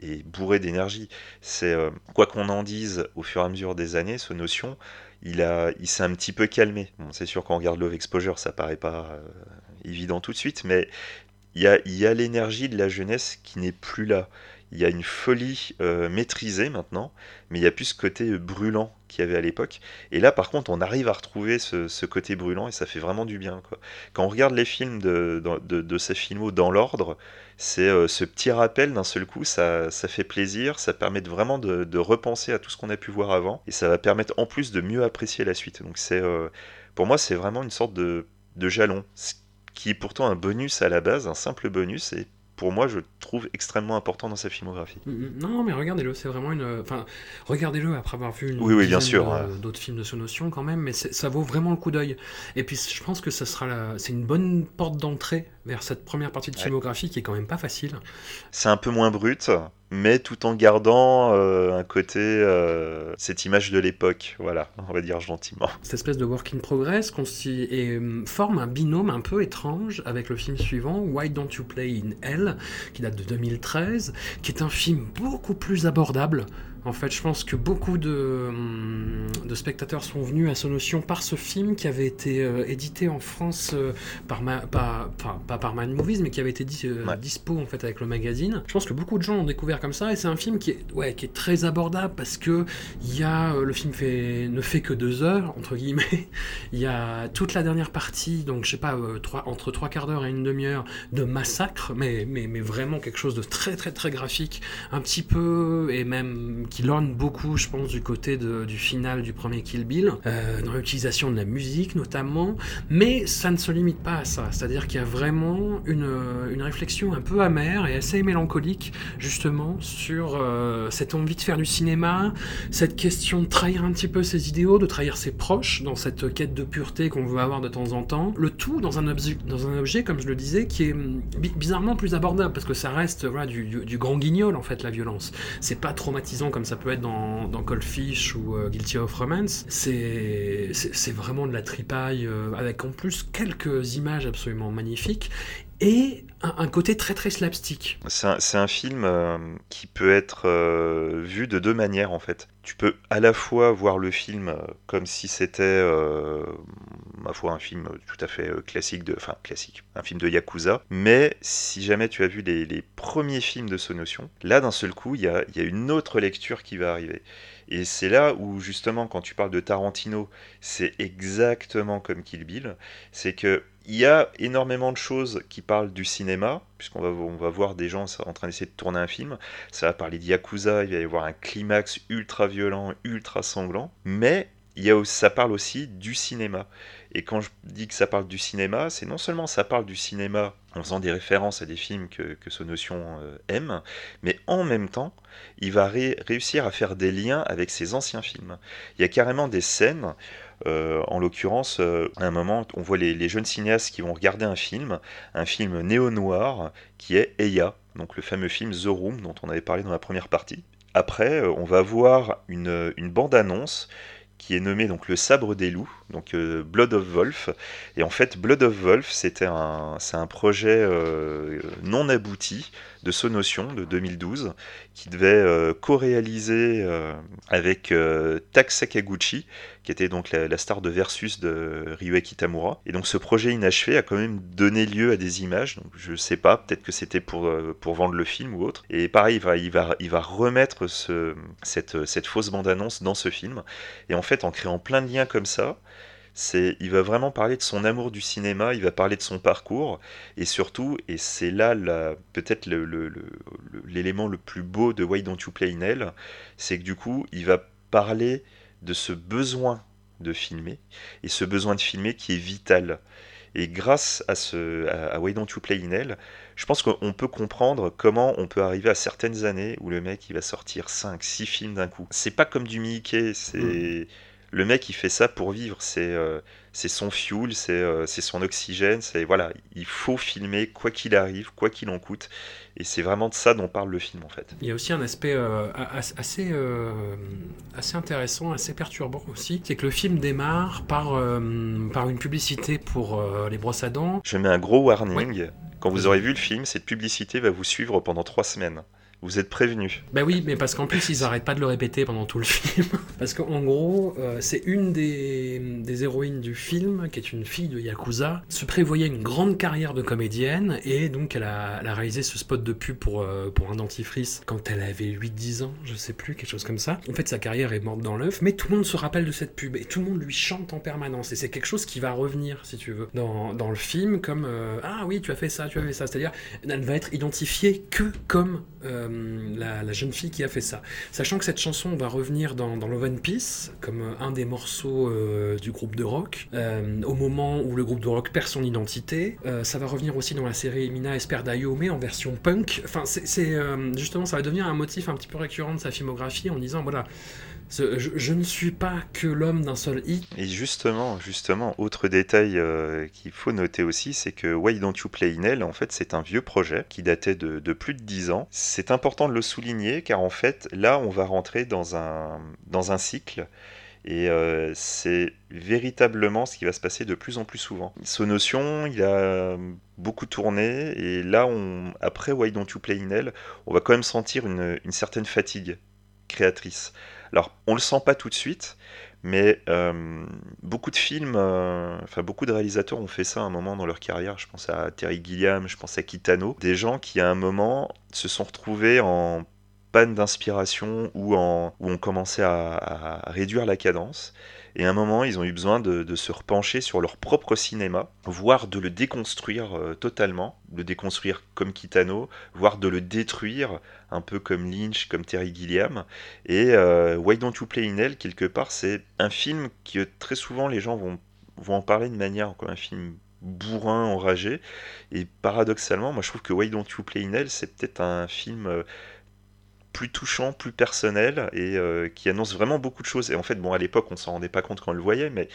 B: est bourré d'énergie. C'est quoi qu'on en dise au fur et à mesure des années, ce notion, il il s'est un petit peu calmé. C'est sûr qu'on regarde Love Exposure, ça paraît pas euh, évident tout de suite, mais il y a l'énergie de la jeunesse qui n'est plus là. Il y a une folie euh, maîtrisée maintenant, mais il n'y a plus ce côté euh, brûlant qu'il y avait à l'époque. Et là, par contre, on arrive à retrouver ce, côté brûlant et ça fait vraiment du bien. Quand on regarde les films de, de, ces films dans l'ordre, c'est euh, ce petit rappel d'un seul coup, ça, fait plaisir, ça permet vraiment de, repenser à tout ce qu'on a pu voir avant et ça va permettre en plus de mieux apprécier la suite. Donc c'est, pour moi, c'est vraiment une sorte de, jalon, qui est pourtant un bonus à la base, un simple bonus pour moi, je trouve extrêmement important dans sa filmographie.
A: Mm, Non, mais regardez-le, c'est vraiment une. Enfin, regardez-le après avoir vu une
B: Oui, bien sûr,
A: d'autres films de ce notion quand même, mais ça vaut vraiment le coup d'œil. Et puis, je pense que ça sera la... c'est une bonne porte d'entrée vers cette première partie de
B: Ouais.
A: filmographie qui est quand même pas facile.
B: C'est un peu moins brut, mais tout en gardant euh, un côté, euh, cette image de l'époque, voilà, on va dire gentiment.
A: Cette espèce de work in progress hum, forme un binôme un peu étrange avec le film suivant, Why Don't You Play in Hell, qui date de 2013, qui est un film beaucoup plus abordable. En fait, je pense que beaucoup de, hum, de spectateurs sont venus à ce notion par ce film qui avait été euh, édité en France euh, par, ma, pas, par Man Movies, mais qui avait été dis- euh,
B: Ouais.
A: dispo en fait avec le magazine. Je pense que beaucoup de gens ont découvert comme ça, et c'est un film qui est, ouais, qui est très abordable parce que il y a, le film fait, ne fait que deux heures, entre guillemets. Il y a toute la dernière partie, donc je sais pas, trois, entre trois quarts d'heure et une demi-heure de massacre, mais, mais, mais vraiment quelque chose de très très très graphique, un petit peu, et même qui lorgne beaucoup, je pense, du côté du final du premier Kill Bill, euh, dans l'utilisation de la musique notamment, mais ça ne se limite pas à ça, c'est-à-dire qu'il y a vraiment une, une réflexion un peu amère et assez mélancolique, justement, sur euh, cette envie de faire du cinéma, cette question de trahir un petit peu ses idéaux, de trahir ses proches dans cette quête de pureté qu'on veut avoir de temps en temps. Le tout dans un objet, dans un objet comme je le disais, qui est bi- bizarrement plus abordable parce que ça reste voilà, du, du- du grand guignol en fait, la violence. C'est pas traumatisant comme ça peut être dans, dans Cold Fish ou euh, Guilty of Romance. C'est vraiment de la tripaille euh, avec en plus quelques images absolument magnifiques et un, côté très très slapstick.
B: C'est un, film euh, qui peut être vu de deux manières en fait. Tu peux à la fois voir le film comme si c'était, ma foi, un film tout à fait euh, classique, de, enfin classique, un film de Yakuza. Mais si jamais tu as vu les, premiers films de Sonotion, là d'un seul coup, il y a, y a une autre lecture qui va arriver. Et c'est là où justement, quand tu parles de Tarantino, c'est exactement comme Kill Bill. C'est que il y a énormément de choses qui parlent du cinéma, puisqu'on va, on va voir des gens en train d'essayer de tourner un film. Ça va parler de Yakuza, il va y avoir un climax ultra violent, ultra sanglant. Mais il y a, ça parle aussi du cinéma. Et quand je dis que ça parle du cinéma, c'est non seulement ça parle du cinéma en faisant des références à des films que, que ce notion euh, aime, mais en même temps, il va réussir à faire des liens avec ses anciens films. Il y a carrément des scènes, euh, en l'occurrence, euh, à un moment, on voit les, les, jeunes cinéastes qui vont regarder un film, un film néo-noir, qui est Eya, donc le fameux film The Room dont on avait parlé dans la première partie. Après, on va voir une, une bande-annonce qui est nommé donc le sabre des loups, donc euh, Blood of Wolf. Et en fait, Blood of Wolf, c'était un, c'est un projet euh, non abouti de Sonotion de 2012 qui devait euh, co-réaliser avec Tak Sakaguchi, qui était donc la, star de Versus de Ryueki Tamura. Et donc ce projet inachevé a quand même donné lieu à des images. Donc je sais pas, peut-être que c'était pour, pour vendre le film ou autre. Et pareil, il va, remettre ce, cette, cette fausse bande-annonce dans ce film. Et en fait, en créant plein de liens comme ça, il va vraiment parler de son amour du cinéma, il va parler de son parcours, et surtout, et c'est là peut-être l'élément le, plus beau de Why Don't You Play in Hell, c'est que du coup, il va parler de ce besoin de filmer, et ce besoin de filmer qui est vital. Et grâce à, ce, Why Don't You Play in Hell, je pense qu'on peut comprendre comment on peut arriver à certaines années où le mec il va sortir 5, 6 films d'un coup. C'est pas comme du Mickey, c'est. Mm le mec il fait ça pour vivre, c'est euh, son fuel, euh, c'est son oxygène, c'est voilà, il faut filmer quoi qu'il arrive, quoi qu'il en coûte, et c'est vraiment de ça dont parle le film en fait.
A: Il y a aussi un aspect euh, assez, assez intéressant, assez perturbant aussi, c'est que le film démarre par, par une publicité pour les brosses à dents.
B: Je mets un gros warning. Quand vous aurez vu le film, cette publicité va vous suivre pendant trois semaines. Vous êtes prévenu.
A: Ben oui, mais parce qu'en plus, ils arrêtent pas de le répéter pendant tout le film. parce qu'en gros, euh, c'est une des, des, héroïnes du film, qui est une fille de Yakuza, se prévoyait une grande carrière de comédienne, et donc elle a, réalisé ce spot de pub pour, euh, pour un dentifrice quand elle avait 8-10 ans, je sais plus, quelque chose comme ça. En fait, sa carrière est morte dans l'œuf, mais tout le monde se rappelle de cette pub, et tout le monde lui chante en permanence, et c'est quelque chose qui va revenir, si tu veux, dans, dans le film, comme euh, Ah oui, tu as fait ça, tu as fait ça. C'est-à-dire, elle va être identifiée que comme la, jeune fille qui a fait ça. Sachant que cette chanson va revenir dans, dans Love and Peace comme euh, un des morceaux euh, du groupe de rock, euh, au moment où le groupe de rock perd son identité. ça va revenir aussi dans la série Mina Esperdayo, mais en version punk. Enfin, c'est justement, ça va devenir un motif un petit peu récurrent de sa filmographie en disant, voilà, je, ne suis pas que l'homme d'un seul hit.
B: Et justement, justement, autre détail euh, qu'il faut noter aussi, c'est que Why Don't You Play in Hell, en fait, c'est un vieux projet qui datait de, plus de 10 ans. C'est important de le souligner car en fait, là, on va rentrer dans un, dans un cycle. Et euh, c'est véritablement ce qui va se passer de plus en plus souvent. notion, il a beaucoup tourné, et là, après Why Don't You Play in Hell, on va quand même sentir une certaine fatigue créatrice. Alors, on le sent pas tout de suite, mais euh, beaucoup de films, euh, enfin beaucoup de réalisateurs ont fait ça à un moment dans leur carrière. Je pense à Terry Gilliam, je pense à Kitano, des gens qui à un moment se sont retrouvés en panne d'inspiration ou, en, ont commencé à, réduire la cadence. Et à un moment, ils ont eu besoin de, se repencher sur leur propre cinéma, voire de le déconstruire euh, totalement, le déconstruire comme Kitano, voire de le détruire un peu comme Lynch, comme Terry Gilliam. Et euh, Why Don't You Play in Hell, quelque part, c'est un film que très souvent les gens vont, vont en parler de manière comme un film bourrin, enragé. Et paradoxalement, moi je trouve que Why Don't You Play in Hell, c'est peut-être un film euh, plus touchant, plus personnel et euh, qui annonce vraiment beaucoup de choses. Et en fait, bon, à l'époque, on s'en rendait pas compte quand on le voyait, mais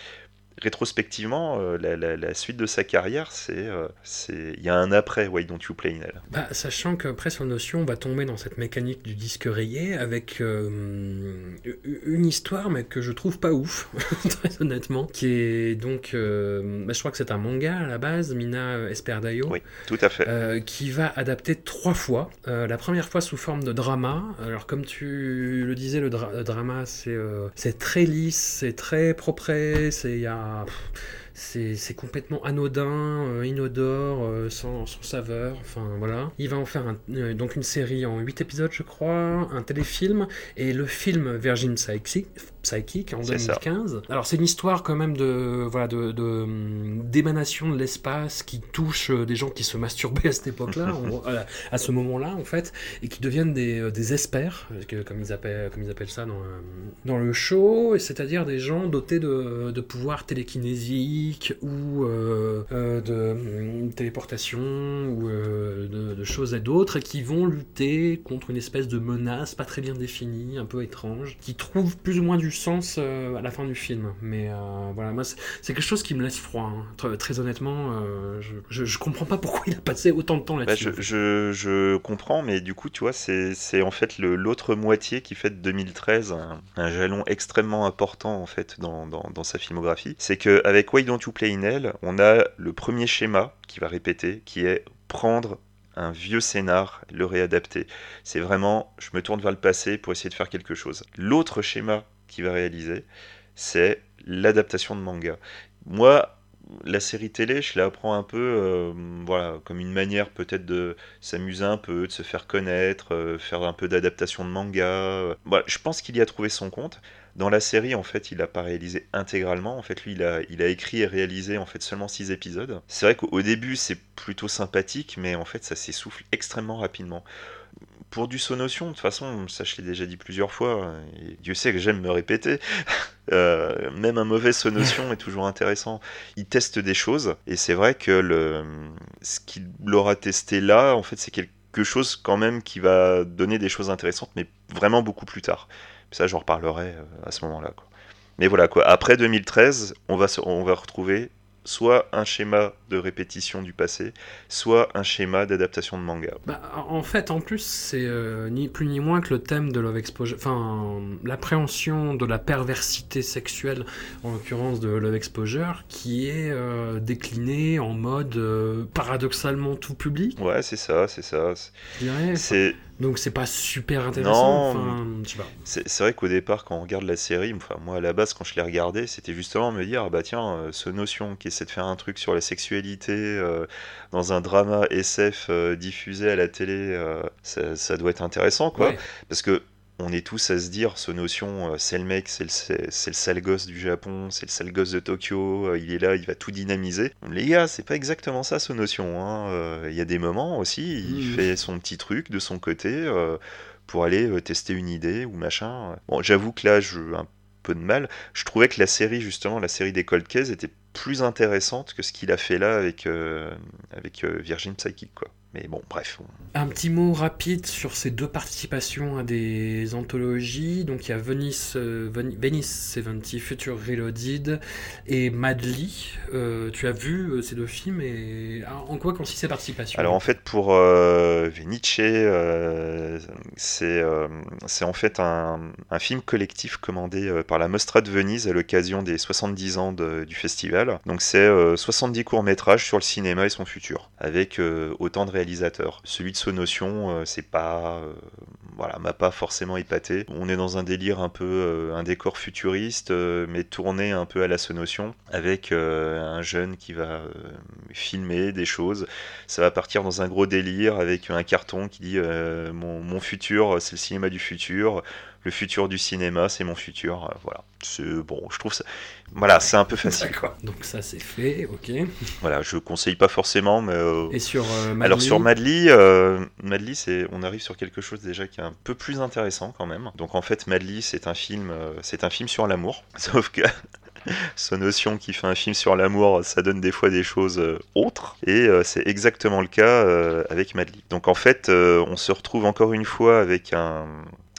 B: rétrospectivement, euh, la, suite de sa carrière, c'est euh, c'est il y a un après Why Don't You Play.
A: Bah, sachant qu'après son notion, on va tomber dans cette mécanique du disque rayé avec euh, une histoire, mais que je trouve pas ouf, très honnêtement, qui est donc, bah, je crois que c'est un manga à la base, Mina Esperdayo.
B: Oui, tout à fait.
A: qui va adapter trois fois. la première fois sous forme de drama. Alors comme tu le disais, le, drama c'est c'est très lisse, c'est très propre, c'est il y a c'est complètement anodin, euh, inodore, euh, sans, saveur. Enfin voilà. Il va en faire euh, donc une série en 8 épisodes, je crois, un téléfilm et le film Virgin Psychic, Psychic en
B: C'est ça.
A: 2015. Alors c'est une histoire quand même de voilà de d'émanation de l'espace qui touche euh, des gens qui se masturbaient à cette époque-là, à, à ce moment-là en fait, et qui deviennent des, euh, des que- comme ils appellent comme ils appellent ça dans euh, dans le show, c'est-à-dire des gens dotés de, de pouvoirs télékinésiques ou euh, euh, de hum, téléportation ou euh, de, de choses et d'autres, et qui vont lutter contre une espèce de menace pas très bien définie, un peu étrange, qui trouve plus ou moins du sens euh, à la fin du film. Mais euh, voilà, moi c'est quelque chose qui me laisse froid. hein. Très, très honnêtement, euh, je, je, je comprends pas pourquoi il a passé autant de temps
B: Bah,
A: là-dessus.
B: je, je, je comprends, mais du coup, tu vois, c'est en fait l'autre moitié qui fait de 2013 un, un jalon extrêmement important en fait dans, dans, dans sa filmographie. C'est qu'avec Why Don't You Play in Hell, on a le premier schéma qui va répéter, qui est prendre un vieux scénar, le réadapter. C'est vraiment, je me tourne vers le passé pour essayer de faire quelque chose. L'autre schéma qu'il va réaliser, c'est l'adaptation de manga. Moi, la série télé, je la apprends un peu, euh, voilà, comme une manière peut-être de s'amuser un peu, de se faire connaître, euh, faire un peu d'adaptation de manga. euh. Voilà, je pense qu'il y a trouvé son compte. Dans la série, en fait, il n'a pas réalisé intégralement. En fait, lui, il a, il a écrit et réalisé en fait seulement 6 épisodes. C'est vrai qu'au début, c'est plutôt sympathique, mais en fait, ça s'essouffle extrêmement rapidement. Pour du Sonotion, de toute façon, ça je l'ai déjà dit plusieurs fois, et Dieu sait que j'aime me répéter, euh, même un mauvais Sonotion est toujours intéressant. Il teste des choses, et c'est vrai que le, ce qu'il aura testé là, en fait, c'est quelque chose quand même qui va donner des choses intéressantes, mais vraiment beaucoup plus tard. Ça, j'en reparlerai euh, à ce moment-là. Mais voilà, quoi. après 2013, on va, se- on va retrouver soit un schéma de répétition du passé, soit un schéma d'adaptation de manga.
A: Bah, en fait, en plus, c'est euh, ni plus ni moins que le thème de Love Exposure, enfin, l'appréhension de la perversité sexuelle, en l'occurrence de Love Exposure, qui est euh, décliné en mode euh, paradoxalement tout public,
B: Ouais, c'est ça, c'est ça. C'est
A: Donc c'est pas super intéressant. Enfin,
B: c'est- vrai qu'au départ, quand on regarde la série, enfin moi à la base, quand je l'ai regardé, c'était justement me dire, ah bah tiens, euh, ce notion qui essaie de faire un truc sur la sexualité euh, dans un drama SF euh, diffusé à la télé, ça, ça doit être intéressant, quoi.
A: Ouais.
B: Parce que on est tous à se dire, ce notion, euh, c'est le mec, c'est le, sale gosse du Japon, c'est le sale gosse de Tokyo, euh, il est là, il va tout dynamiser. Les gars, c'est pas exactement ça, ce notion. hein. Euh, Il y a des moments aussi, il
A: Mhm.
B: fait son petit truc de son côté euh, pour aller tester une idée ou machin. Bon, j'avoue que là, j'ai un peu de mal. Je trouvais que la série, justement, la série des Cold Case était plus intéressante que ce qu'il a fait là avec, euh, avec euh, Virgin Psychic, quoi. Mais bon, bref. on-
A: Un petit mot rapide sur ces deux participations à des anthologies. Donc il y a Venice, euh, Ven- Venice 70, Future Reloaded et Madly. Euh, tu as vu ces deux films et ah, en quoi consiste ces participations
B: Alors en fait pour Venice, c'est c'est en fait un, un film collectif commandé par la Mostra de Venise à l'occasion des 70 ans de- du festival. Donc c'est euh, 70 courts-métrages sur le cinéma et son futur, avec euh, autant de réalisateurs. Celui de Sonotion, euh, c'est pas... euh, voilà, m'a pas forcément épaté. On est dans un délire un peu, euh, un décor futuriste, euh, mais tourné un peu à la Sonotion, avec euh, un jeune qui va euh, filmer des choses ça va partir dans un gros délire avec un carton qui dit euh, mon futur c'est le cinéma du futur le futur du cinéma c'est mon futur Euh, voilà c'est bon je trouve ça voilà c'est un peu facile quoi
A: Donc ça c'est fait, ok.
B: voilà je conseille pas forcément mais euh,
A: Et sur euh, Madly,
B: alors sur Madly, euh, Madly, c'est, on arrive sur quelque chose déjà qui est un peu plus intéressant quand même. Donc en fait, Madly, c'est un film, euh, c'est un film sur l'amour. Sauf que ce notion qui fait un film sur l'amour, ça donne des fois des choses autres. Et c'est exactement le cas avec Madly. Donc en fait, on se retrouve encore une fois avec un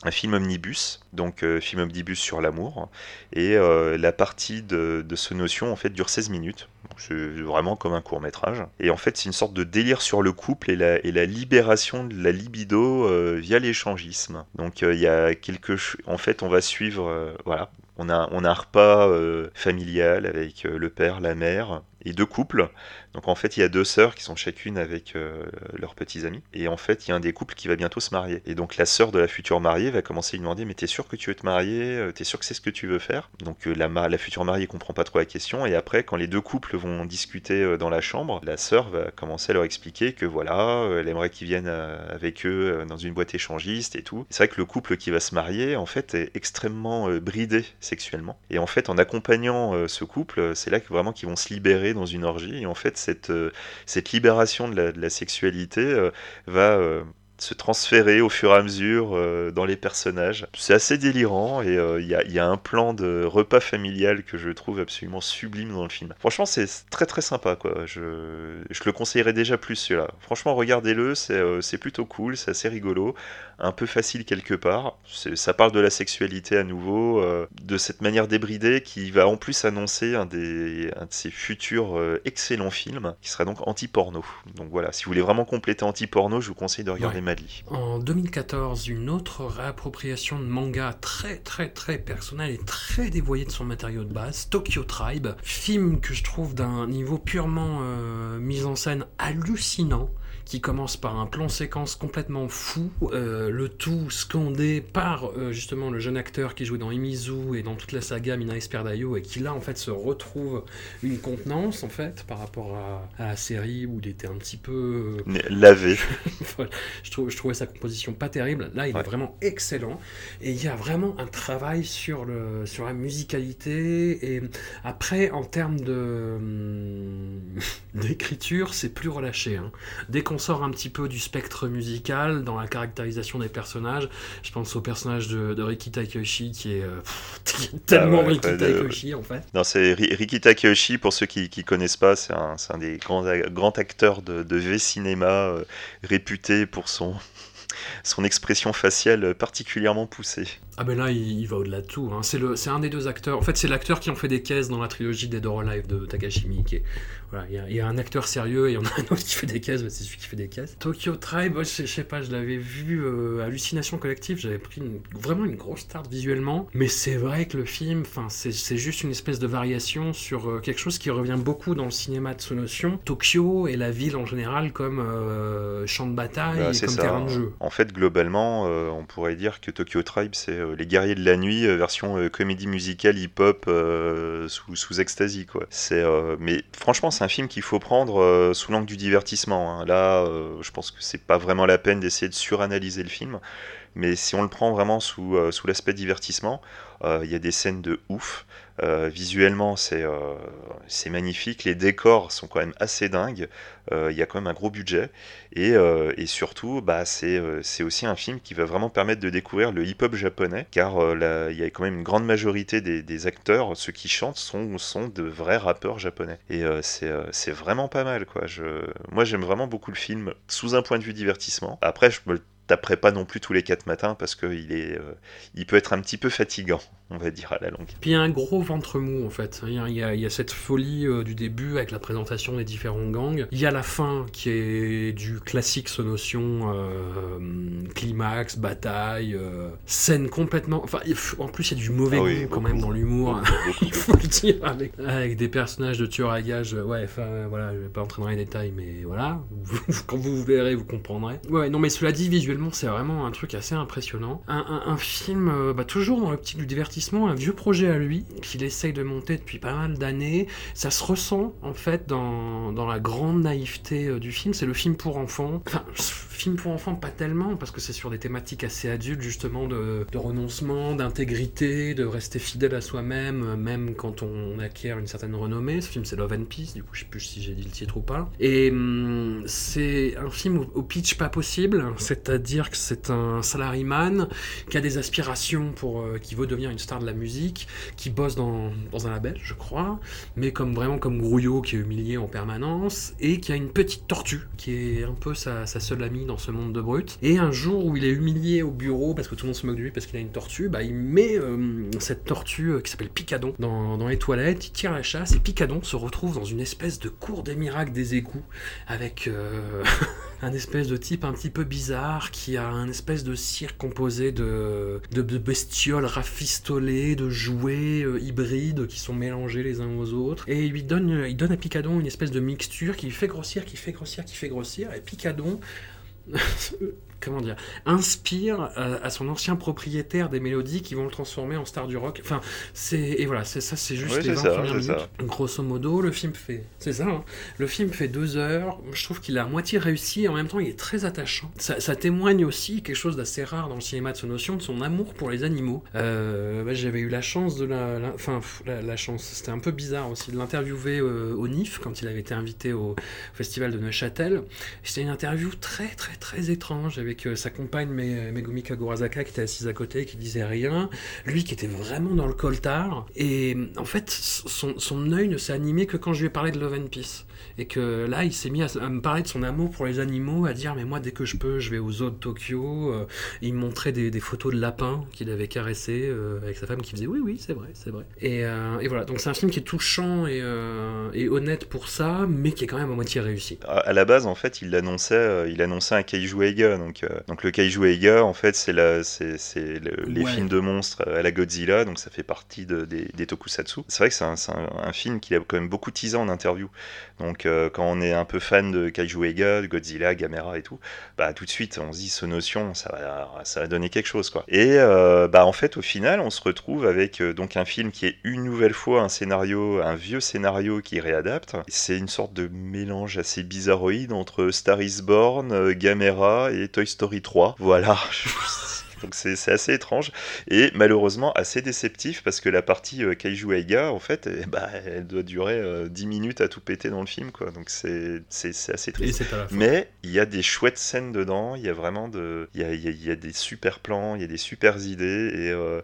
B: un film omnibus, donc euh, film omnibus sur l'amour, et euh, la partie de, ce notion en fait dure 16 minutes. C'est vraiment comme un court métrage. Et en fait, c'est une sorte de délire sur le couple et la, et la libération de la libido euh, via l'échangisme. Donc il y a quelque chose. En fait, on va suivre. voilà. On a, on a un repas familial avec le père, la mère, et deux couples. Donc en fait, il y a deux sœurs qui sont chacune avec euh, leurs petits amis. Et en fait, il y a un des couples qui va bientôt se marier. Et donc la sœur de la future mariée va commencer à lui demander Mais t'es sûr que tu veux te marier? Euh, T'es sûr que c'est ce que tu veux faire? Donc euh, la, future mariée comprend pas trop la question. Et après, quand les deux couples vont discuter dans la chambre, la sœur va commencer à leur expliquer que voilà, elle aimerait qu'ils viennent avec eux dans une boîte échangiste et tout. C'est vrai que le couple qui va se marier, en fait, est extrêmement bridé sexuellement. Et en fait, en accompagnant ce couple, c'est là que vraiment qu'ils vont se libérer dans une orgie. Et en fait, cette, euh, cette libération de la, de la sexualité euh, va euh, se transférer au fur et à mesure euh, dans les personnages. C'est assez délirant et euh, il y, a un plan de repas familial que je trouve absolument sublime dans le film. Franchement, c'est très très sympa quoi. Je, le conseillerais déjà plus celui-là. Franchement, regardez-le, c'est euh, plutôt cool, c'est assez rigolo, un peu facile quelque part. Ça parle de la sexualité à nouveau, de cette manière débridée qui va en plus annoncer un, de ses futurs excellents films qui sera donc anti-porno. Donc voilà, si vous voulez vraiment compléter anti-porno, je vous conseille de regarder
A: en 2014, une autre réappropriation de manga très très très personnelle et très dévoyée de son matériau de base, Tokyo Tribe, film que je trouve d'un niveau purement euh, mise en scène hallucinant qui commence par un plan séquence complètement fou, euh, le tout scandé par euh, justement le jeune acteur qui jouait dans Imizu et dans toute la saga Mina Esperdayo et qui là en fait se retrouve une contenance en fait par rapport à, la série où il était un petit peu
B: euh, lavé.
A: je, trouve, je trouvais sa composition pas terrible. Là il est vraiment excellent et il y a vraiment un travail sur, le, sur la musicalité et après en termes de hum, d'écriture c'est plus relâché. Hein. Dès qu'on sort un petit peu du spectre musical dans la caractérisation des personnages. Je pense au personnage de, de Riki Takeyoshi qui est euh, tellement ah Riki Takeyoshi en fait.
B: Non, c'est Riki Takeyoshi, pour ceux qui ne connaissent pas, c'est un, un, des grands, grands acteurs de, de V-cinéma euh, réputé pour son, son expression faciale particulièrement poussée.
A: Ah ben là, il, va au-delà de tout. Hein. C'est un des deux acteurs. En fait, c'est l'acteur qui en fait des caisses dans la trilogie Dead or Alive de Takashi Miike. Voilà, il y, a un acteur sérieux et il y en a un autre qui fait des caisses, c'est celui qui fait des caisses. Tokyo Tribe, je, sais pas, je l'avais vu euh, Hallucination Collective, j'avais pris vraiment une grosse start visuellement, mais c'est vrai que le film, c'est juste une espèce de variation sur euh, quelque chose qui revient beaucoup dans le cinéma de notion Tokyo et la ville en général comme euh, champ de bataille bah, et comme terrain de jeu.
B: En fait, globalement, on pourrait dire que Tokyo Tribe, c'est les guerriers de la nuit, version comédie musicale hip-hop sous, sous ecstasy, quoi. C'est, mais franchement, c'est un film qu'il faut prendre euh, sous l'angle du divertissement. Hein. Là, euh, je pense que c'est pas vraiment la peine d'essayer de suranalyser le film. Mais si on le prend vraiment sous, euh, sous l'aspect divertissement, il y a des scènes de ouf. Visuellement, c'est c'est magnifique. Les décors sont quand même assez dingues. Il y a quand même un gros budget. Et, surtout, bah, c'est aussi un film qui va vraiment permettre de découvrir le hip-hop japonais. Car il y a quand même une grande majorité des, acteurs, ceux qui chantent, sont, de vrais rappeurs japonais. Et c'est vraiment pas mal. Quoi. Moi, j'aime vraiment beaucoup le film sous un point de vue divertissement. Après, je me taperai pas non plus tous les quatre matins parce qu'il est, euh, il peut être un petit peu fatigant, on va dire à la longue.
A: Puis il y a un gros ventre mou en fait. Il y a, il y a, cette folie euh, du début avec la présentation des différents gangs. Il y a la fin qui est du classique ce notion euh, climax, bataille, scène complètement. Enfin, en plus il y a du mauvais ah goût quand même dans l'humour. il faut le dire avec, avec, des personnages de tueurs à gages. Ouais, enfin voilà, je vais pas entrer dans les détails, mais voilà, quand vous verrez, vous comprendrez. Ouais, non mais cela dit visuellement c'est vraiment un truc assez impressionnant. Un, film, euh, bah, toujours dans l'optique du divertissement, un vieux projet à lui, qu'il essaye de monter depuis pas mal d'années. Ça se ressent, en fait, dans, dans la grande naïveté euh, du film. C'est le film pour enfants. Enfin, film pour enfants, pas tellement, parce que c'est sur des thématiques assez adultes, justement, de, de renoncement, d'intégrité, de rester fidèle à soi-même, même quand on acquiert une certaine renommée. Ce film, c'est Love and Peace, du coup, je sais plus si j'ai dit le titre ou pas. Et hum, c'est un film au pitch pas possible, c'est-à-dire dire que c'est un salaryman qui a des aspirations pour, euh, qui veut devenir une star de la musique, qui bosse dans, dans, un label, je crois, mais comme vraiment comme Grouillot qui est humilié en permanence et qui a une petite tortue qui est un peu sa, sa seule amie dans ce monde de brut. Et un jour où il est humilié au bureau parce que tout le monde se moque de lui parce qu'il a une tortue, bah il met euh, cette tortue euh, qui s'appelle Picadon dans, les toilettes, il tire la chasse et Picadon se retrouve dans une espèce de cour des miracles des égouts avec un espèce de type un petit peu bizarre qui a un espèce de cirque composé de, bestioles rafistolées, de jouets euh, hybrides qui sont mélangés les uns aux autres. Et il lui donne à Picadon une espèce de mixture qui fait grossir, qui fait grossir, qui fait grossir. Et Picadon comment dire, inspire euh, à son ancien propriétaire des mélodies qui vont le transformer en star du rock. Enfin, c'est et voilà, c'est ça, c'est juste les
B: c'est
A: 20
B: ça,
A: premières minutes.
B: ça.
A: Grosso modo, le film fait, c'est ça. hein. le film fait deux heures. Je trouve qu'il a à moitié réussi. Et en même temps, il est très attachant. Ça, ça témoigne aussi quelque chose d'assez rare dans le cinéma de ce notion de son amour pour les animaux. Euh, bah, J'avais eu la chance de la, la- enfin la, la chance. C'était un peu bizarre aussi de l'interviewer euh, au NIF quand il avait été invité au festival de Neuchâtel. C'était une interview très très très étrange euh, sa compagne Me- Megumi Kagurazaka qui était assise à côté qui disait rien, lui qui était vraiment dans le coltard. Et en fait son, son œil ne s'est animé que quand je lui ai parlé de Love and Peace. Et que là il s'est mis à, me parler de son amour pour les animaux, à dire mais moi dès que je peux je vais aux zoos de Tokyo, euh, et il me montrait des, photos de lapins qu'il avait caressés euh, avec sa femme qui faisait oui oui c'est vrai c'est vrai. Et, et voilà. Donc c'est un film qui est touchant et, et honnête pour ça mais qui est quand même à moitié réussi.
B: À la base, en fait, il annonçait, euh, il annonçait un Kaiju Eiga. Donc, euh, donc le Kaiju Eiga, en fait, c'est la, c'est, c'est le- les
A: Ouais.
B: films de monstres à la Godzilla. Donc ça fait partie de- des, des tokusatsu. C'est vrai que c'est un, c'est un- un film qu'il a quand même beaucoup teasé en interview. Donc euh, quand on est un peu fan de Kaiju Eiga, de Godzilla, Gamera et tout, bah tout de suite on se dit ce notion, ça va, ça va donner quelque chose quoi. Et euh, bah en fait au final on se retrouve avec euh, donc un film qui est une nouvelle fois un scénario, un vieux scénario qui réadapte. C'est une sorte de mélange assez bizarroïde entre Star is Born, Gamera et Toy Story 3. Voilà. Donc c'est assez étrange et malheureusement assez déceptif parce que la partie euh, Kaiju Eiga en fait eh bah, elle doit durer euh, 10 minutes à tout péter dans le film quoi donc c'est assez triste. Mais il y a des chouettes scènes dedans, il y a vraiment de, il y a, y a- y a des super plans, il y a des super idées et euh,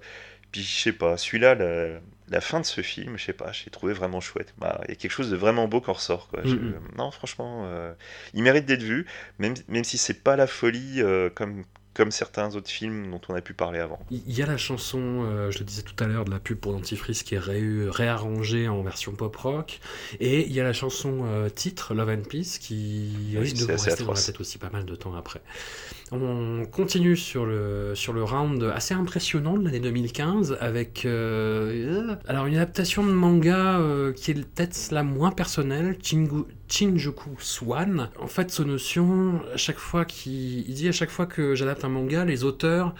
B: puis je sais pas, celui-là, la, la fin de ce film, je sais pas, j'ai trouvé vraiment chouette. Bah, Il y a quelque chose de vraiment beau qui en ressort. Quoi. Je-
A: Mhm.
B: non, franchement, euh, il mérite d'être vu, même, même si c'est pas la folie euh, comme, comme certains autres films dont on a pu parler avant.
A: Il y a la chanson, euh, je le disais tout à l'heure, de la pub pour dentifrice qui est ré- réarrangée en version pop rock. Et il y a la chanson euh, titre, Love and Peace, qui
B: Oui,
A: risque de rester dans la tête aussi pas mal de temps après. On continue sur le, sur le round assez impressionnant de l'année 2015 avec euh, alors une adaptation de manga qui est peut-être la moins personnelle, Chingu- Shinjuku Swan. En fait, ce notion, à chaque fois qu'il il dit à chaque fois que j'adapte un manga, les auteurs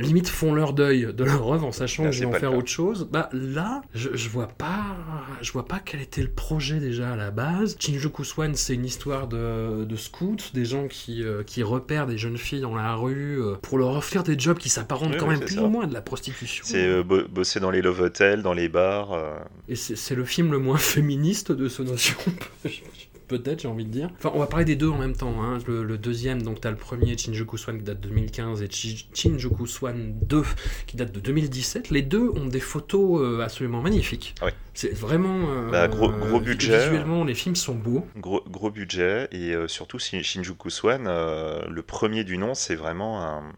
A: limite font leur deuil de leur œuvre en sachant
B: Là,
A: que je
B: c'est
A: vais en
B: pas le
A: faire autre chose. Bah là, je, je vois pas, je vois pas quel était le projet déjà à la base. Shinjuku Swan, c'est une histoire de, de scouts, des gens qui, euh, qui repèrent des jeunes filles dans la rue euh, pour leur offrir des jobs qui s'apparentent
B: Oui,
A: quand
B: oui,
A: même plus
B: ça.
A: ou moins à de la prostitution.
B: C'est euh, bo- bosser dans les love hotels, dans les bars.
A: Et c'est le film le moins féministe de ce notion. Peut-être, j'ai envie de dire. Enfin, on va parler des deux en même temps. hein. Le, deuxième, donc, t'as le premier, Shinjuku Swan, qui date de 2015, et Shinjuku Swan 2, qui date de 2017. Les deux ont des photos euh, absolument magnifiques.
B: Ouais.
A: C'est vraiment. euh,
B: Bah, gros- budget.
A: Visuellement, les films sont beaux.
B: Gros, gros budget et euh, surtout Shin- Shinjuku Swan, euh, le premier du nom, c'est vraiment un.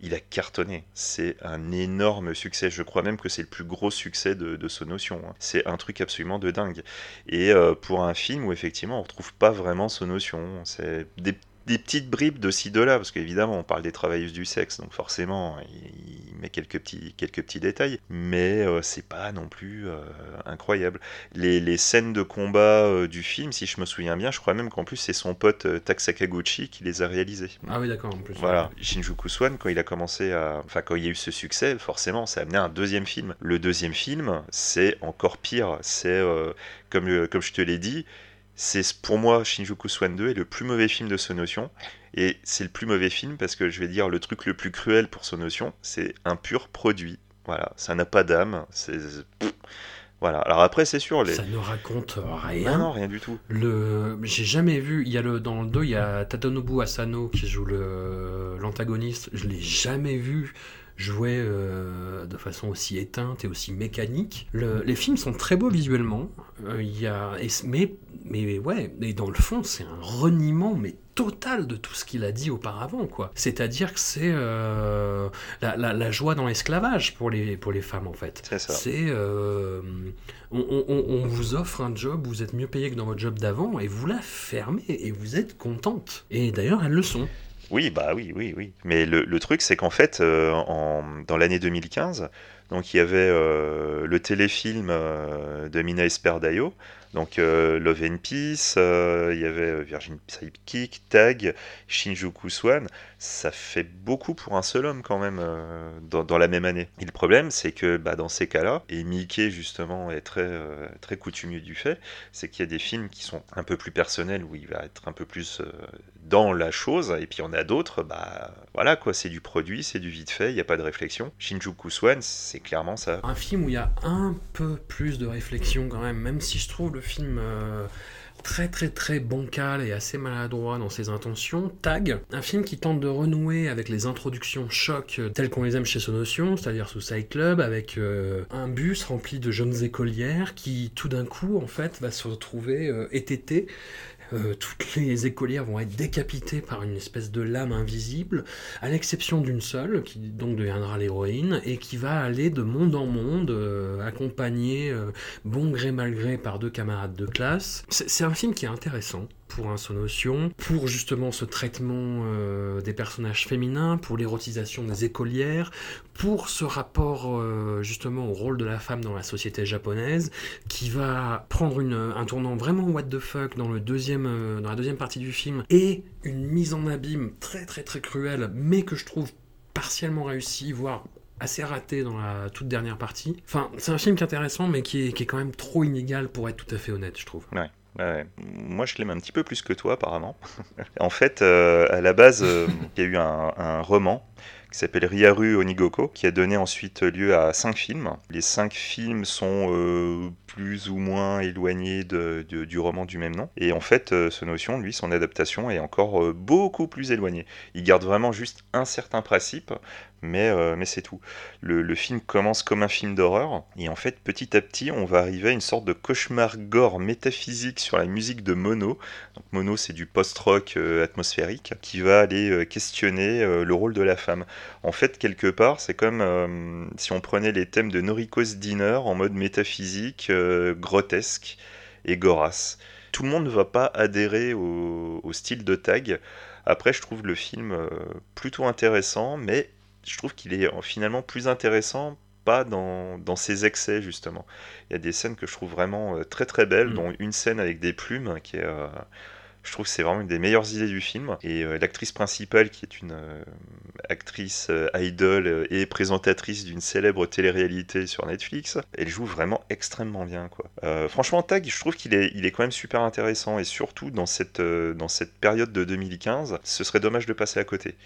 B: Il a cartonné. C'est un énorme succès. Je crois même que c'est le plus gros succès de, de Sonotion. hein. C'est un truc absolument de dingue. Et pour un film où effectivement on retrouve pas vraiment Sonotion, c'est des, des petites bribes de ci de là, parce qu'évidemment on parle des travailleuses du sexe, donc forcément il, il met quelques petits, quelques petits détails, mais euh, c'est pas non plus euh, incroyable les, les scènes de combat euh, du film, si je me souviens bien, je crois même qu'en plus c'est son pote euh, Tak Sakaguchi qui les a réalisés.
A: Ah oui, d'accord, en plus.
B: Voilà, Shinjuku Swan, quand il a commencé à. Enfin, quand il y a eu ce succès, forcément, ça a amené un deuxième film. Le deuxième film, c'est encore pire. C'est, comme, comme je te l'ai dit, c'est pour moi, Shinjuku Swan 2 est le plus mauvais film de Sonotion. Et c'est le plus mauvais film parce que je vais dire le truc le plus cruel pour Sonotion, c'est un pur produit. Voilà, ça n'a pas d'âme. C'est. Voilà. Alors après, c'est sûr, les.
A: Ça ne raconte
B: Non,
A: rien.
B: non, rien du tout.
A: Le, j'ai jamais vu. Il y a le dans le 2, il y a Tadanobu Asano qui joue le l'antagoniste. Je l'ai jamais vu joué de façon aussi éteinte et aussi mécanique. les films sont très beaux visuellement, il y a, mais, mais ouais, et dans le fond, c'est un reniement, mais total de tout ce qu'il a dit auparavant, quoi. C'est-à-dire que c'est euh, la, joie dans l'esclavage pour les, pour les femmes, en fait.
B: C'est ça.
A: C'est... Euh, on, vous offre un job, vous êtes mieux payé que dans votre job d'avant, et vous la fermez, et vous êtes contente. Et d'ailleurs, elles le sont.
B: Oui, bah oui, oui, oui. Mais le, truc, c'est qu'en fait, euh, en, dans l'année 2015, donc il y avait le téléfilm de Mina Esperdayo, donc euh, Love and Peace, euh, il y avait euh, Virgin Psychic, Tag, Shinjuku Swan. Ça fait beaucoup pour un seul homme quand même dans, la même année. Et le problème, c'est que bah, dans ces cas-là, et Mickey justement est très, très coutumier du fait, c'est qu'il y a des films qui sont un peu plus personnels, où il va être un peu plus dans la chose, et puis on a d'autres, bah voilà quoi, c'est du produit, c'est du vite fait, il n'y a pas de réflexion. Shinjuku Swan, c'est clairement ça.
A: Un film où il y a un peu plus de réflexion quand même, même si je trouve le film euh, très très très bancal et assez maladroit dans ses intentions. Tag, un film qui tente de renouer avec les introductions choc telles qu'on les aime chez Sonotion, c'est-à-dire Suicide Club, avec euh, un bus rempli de jeunes écolières qui tout d'un coup en fait va se retrouver euh, euh, toutes les écolières vont être décapitées par une espèce de lame invisible, à l'exception d'une seule, qui donc deviendra l'héroïne, et qui va aller de monde en monde, euh, accompagnée euh, bon gré mal gré par deux camarades de classe. C'est un film qui est intéressant pour un Sonotion, pour justement ce traitement euh, des personnages féminins, pour l'érotisation des écolières, pour ce rapport euh, justement au rôle de la femme dans la société japonaise, qui va prendre un tournant vraiment what the fuck euh, dans la deuxième partie du film, et une mise en abîme très très très cruelle, mais que je trouve partiellement réussie, voire assez raté dans la toute dernière partie. Enfin, c'est un film qui est intéressant, mais qui est, qui est quand même trop inégal pour être tout à fait honnête, je trouve.
B: Ouais. Moi, je l'aime un petit peu plus que toi, apparemment. en fait, euh, à la base, euh, il y a eu un, roman qui s'appelle Ryaru Onigoko, qui a donné ensuite lieu à cinq films. Les cinq films sont euh, plus ou moins éloignés du roman du même nom. Et en fait, ce notion, lui, son adaptation est encore beaucoup plus éloignée. Il garde vraiment juste un certain principe, mais, euh, mais c'est tout. Le, film commence comme un film d'horreur, et en fait, petit à petit, on va arriver à une sorte de cauchemar gore métaphysique sur la musique de Mono. Mono, c'est du post-rock euh, atmosphérique, qui va aller euh, questionner le rôle de la femme. En fait, quelque part, c'est comme si on prenait les thèmes de Noriko's Dinner en mode métaphysique, grotesque et gorace. Tout le monde ne va pas adhérer au style de tag. Après, je trouve le film plutôt intéressant, mais je trouve qu'il est euh, finalement plus intéressant pas dans, dans, ses excès justement. Il y a des scènes que je trouve vraiment euh, très très belles, mm. dont une scène avec des plumes qui est... Euh, je trouve que c'est vraiment une des meilleures idées du film. Et l'actrice principale, qui est une actrice idol et présentatrice d'une célèbre télé-réalité sur Netflix, elle joue vraiment extrêmement bien. Quoi. franchement, Tag, je trouve qu'il est, il est quand même super intéressant. Et surtout, dans cette, dans cette période de 2015, ce serait dommage de passer à côté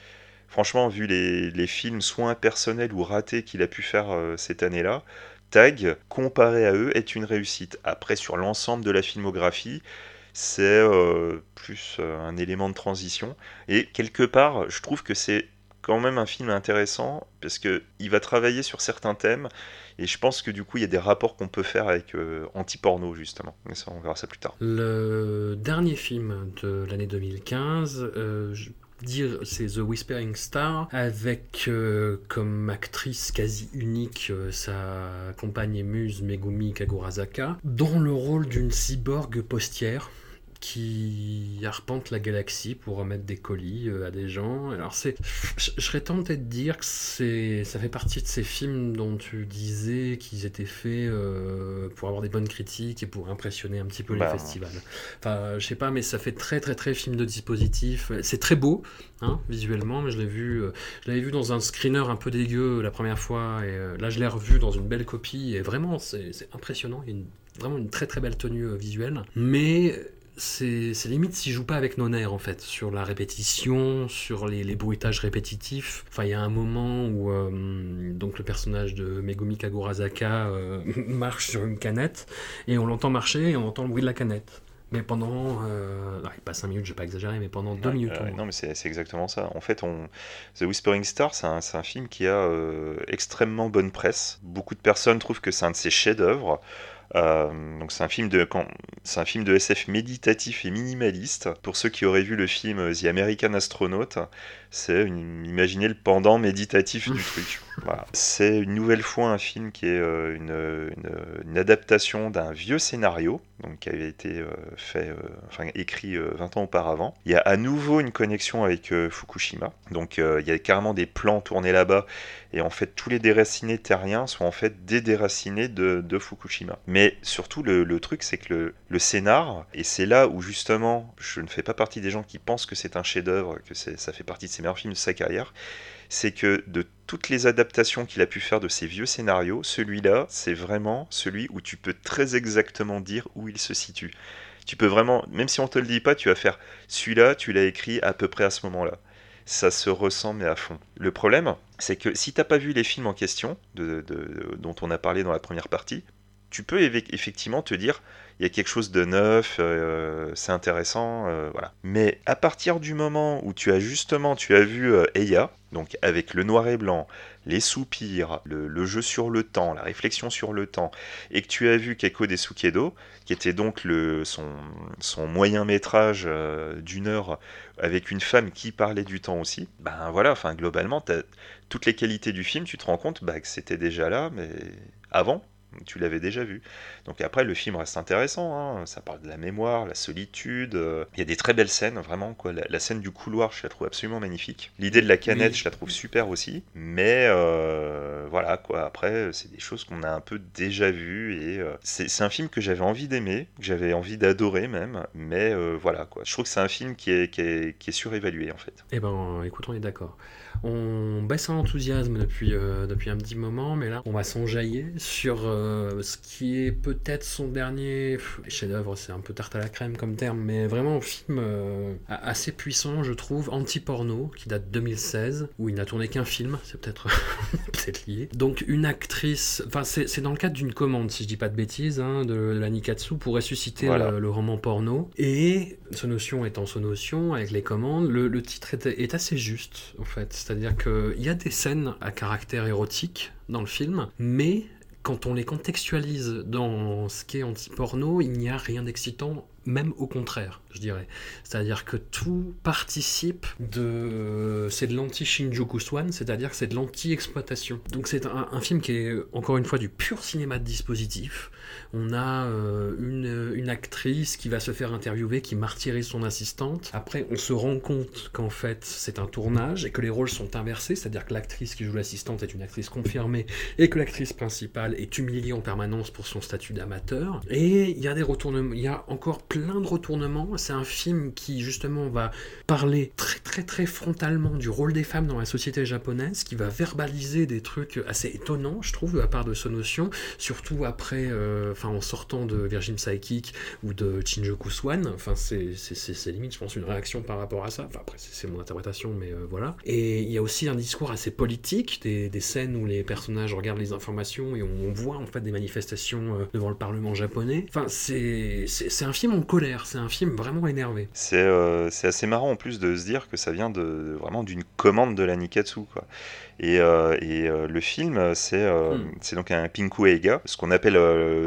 B: franchement, vu les, films soit impersonnels ou ratés qu'il a pu faire euh, cette année-là, Tag, comparé à eux, est une réussite. Après, sur l'ensemble de la filmographie, c'est euh, plus euh, un élément de transition. Et quelque part, je trouve que c'est quand même un film intéressant parce que il va travailler sur certains thèmes et je pense que du coup il y a des rapports qu'on peut faire avec anti-porno justement mais ça on verra ça plus tard
A: le dernier film de l'année 2015 dire c'est The Whispering Star avec euh, comme actrice quasi unique euh, sa compagne muse Megumi Kagurazaka dans le rôle d'une cyborg postière qui arpente la galaxie pour remettre des colis euh, à des gens. Alors c'est, je, serais tenté de dire que c'est, ça fait partie de ces films dont tu disais qu'ils étaient faits euh, pour avoir des bonnes critiques et pour impressionner un petit peu les bah. festivals. Enfin, je sais pas, mais ça fait très très très film de dispositif. C'est très beau, hein, visuellement, mais je l'ai vu, euh, je l'avais vu dans un screener un peu dégueu la première fois et là je l'ai revu dans une belle copie et vraiment c'est, impressionnant. Il y a vraiment une très très belle tenue visuelle, mais c'est limite s'il joue pas avec nos nerfs en fait, sur la répétition, sur les, les bruitages répétitifs. Enfin, il y a un moment où euh, donc le personnage de Megumi Kagurazaka euh, marche sur une canette et on l'entend marcher et on entend le bruit de la canette. Mais pendant, euh, non, pas 5 minutes, je vais pas exagérer, mais pendant 2
B: Ouais,
A: minutes.
B: euh, non, mais c'est exactement ça. En fait, on... The Whispering Star, c'est un, c'est un film qui a euh, extrêmement bonne presse. Beaucoup de personnes trouvent que c'est un de ses chefs-d'œuvre. Euh, donc c'est un film de c'est un film de SF méditatif et minimaliste. Pour ceux qui auraient vu le film euh, The American Astronaut, c'est imaginez le pendant méditatif du truc. Voilà. C'est une nouvelle fois un film qui est euh, une, une- une adaptation d'un vieux scénario, donc qui avait été euh, fait, euh, enfin écrit euh, 20 ans auparavant. Il y a à nouveau une connexion avec Fukushima, donc il y a carrément des plans tournés là-bas, et en fait tous les déracinés terriens sont en fait des déracinés de, de Fukushima. Mais surtout le, le truc c'est que le, le scénar, et c'est là où justement je ne fais pas partie des gens qui pensent que c'est un chef-d'œuvre, que ça fait partie de ses meilleurs films de sa carrière, c'est que de toutes les adaptations qu'il a pu faire de ces vieux scénarios, celui-là, c'est vraiment celui où tu peux très exactement dire où il se situe. Tu peux vraiment, même si on te le dit pas, tu vas faire celui-là, tu l'as écrit à peu près à ce moment-là. Ça se ressent mais à fond. Le problème, c'est que si t'as pas vu les films en question, de- dont on a parlé dans la première partie, tu peux effectivement te dire il y a quelque chose de neuf, euh, c'est intéressant, euh, voilà. Mais à partir du moment où tu as justement, tu as vu euh, Eya, donc avec le noir et blanc, les soupirs, le, jeu sur le temps, la réflexion sur le temps, et que tu as vu Keiko Desukedo, qui était donc le, son, moyen métrage euh, d'une heure avec une femme qui parlait du temps aussi, ben voilà, enfin globalement, toutes les qualités du film, tu te rends compte bah, que c'était déjà là, mais avant, tu l'avais déjà vu. Donc après, le film reste intéressant, hein. ça parle de la mémoire, la solitude, euh, il y a des très belles scènes, vraiment, quoi. La, la scène du couloir, je la trouve absolument magnifique. L'idée de la canette,
A: Oui.
B: je la trouve super aussi, mais euh, voilà, quoi. Après, c'est des choses qu'on a un peu déjà vues, et euh, c'est c'est un film que j'avais envie d'aimer, que j'avais envie d'adorer même, mais euh, voilà, quoi. Je trouve que c'est un film qui est, qui est, qui est surévalué, en fait.
A: Eh ben, écoute, on est d'accord. On baisse en enthousiasme depuis, depuis un petit moment, mais là, on va s'enjailler sur euh, ce qui est peut-être son dernier chef-d'œuvre. C'est un peu tarte à la crème comme terme, mais vraiment un film euh, assez puissant, je trouve, anti-porno, qui date de 2016, où il n'a tourné qu'un film, c'est peut-être peut-être lié. Donc, une actrice, enfin, c'est c'est dans le cadre d'une commande, si je dis pas de bêtises, hein, de, de la Nikatsu pour ressusciter
B: Voilà.
A: le, le roman porno. Et Sonotion étant Sonotion, avec les commandes, le, le titre est, est assez juste, en fait. C'est-à-dire qu'il y a des scènes à caractère érotique dans le film, mais quand on les contextualise dans ce qui est anti-porno, il n'y a rien d'excitant, même au contraire, je dirais. C'est-à-dire que tout participe de... C'est de l'anti-Shinjuku Swan, c'est-à-dire que c'est de l'anti-exploitation. Donc c'est un, un film qui est, encore une fois, du pur cinéma de dispositif. On a euh, une, actrice qui va se faire interviewer, qui martyrise son assistante. Après, on se rend compte qu'en fait, c'est un tournage et que les rôles sont inversés, c'est-à-dire que l'actrice qui joue l'assistante est une actrice confirmée et que l'actrice principale est humiliée en permanence pour son statut d'amateur. Et il y a des retournements, il y a encore plein de retournements. C'est un film qui justement va parler très très très frontalement du rôle des femmes dans la société japonaise, qui va verbaliser des trucs assez étonnants, je trouve, de la part de Sonotion, surtout après, euh, enfin en sortant de Virgin Psychic ou de Shinjuku Swan. Enfin, c'est limite, je pense, une réaction par rapport à ça. Enfin, après, c'est mon interprétation, mais euh, voilà. Et il y a aussi un discours assez politique, des, scènes où les personnages regardent les informations et on, voit en fait des manifestations euh, devant le Parlement japonais. Enfin, c'est un film en colère, c'est un film vraiment énervé.
B: C'est euh, c'est assez marrant en plus de se dire que ça vient de vraiment d'une commande de la Nikatsu quoi. Et, euh, et euh, le film c'est euh,
A: Hmm.
B: c'est donc un Pinku Eiga, ce qu'on appelle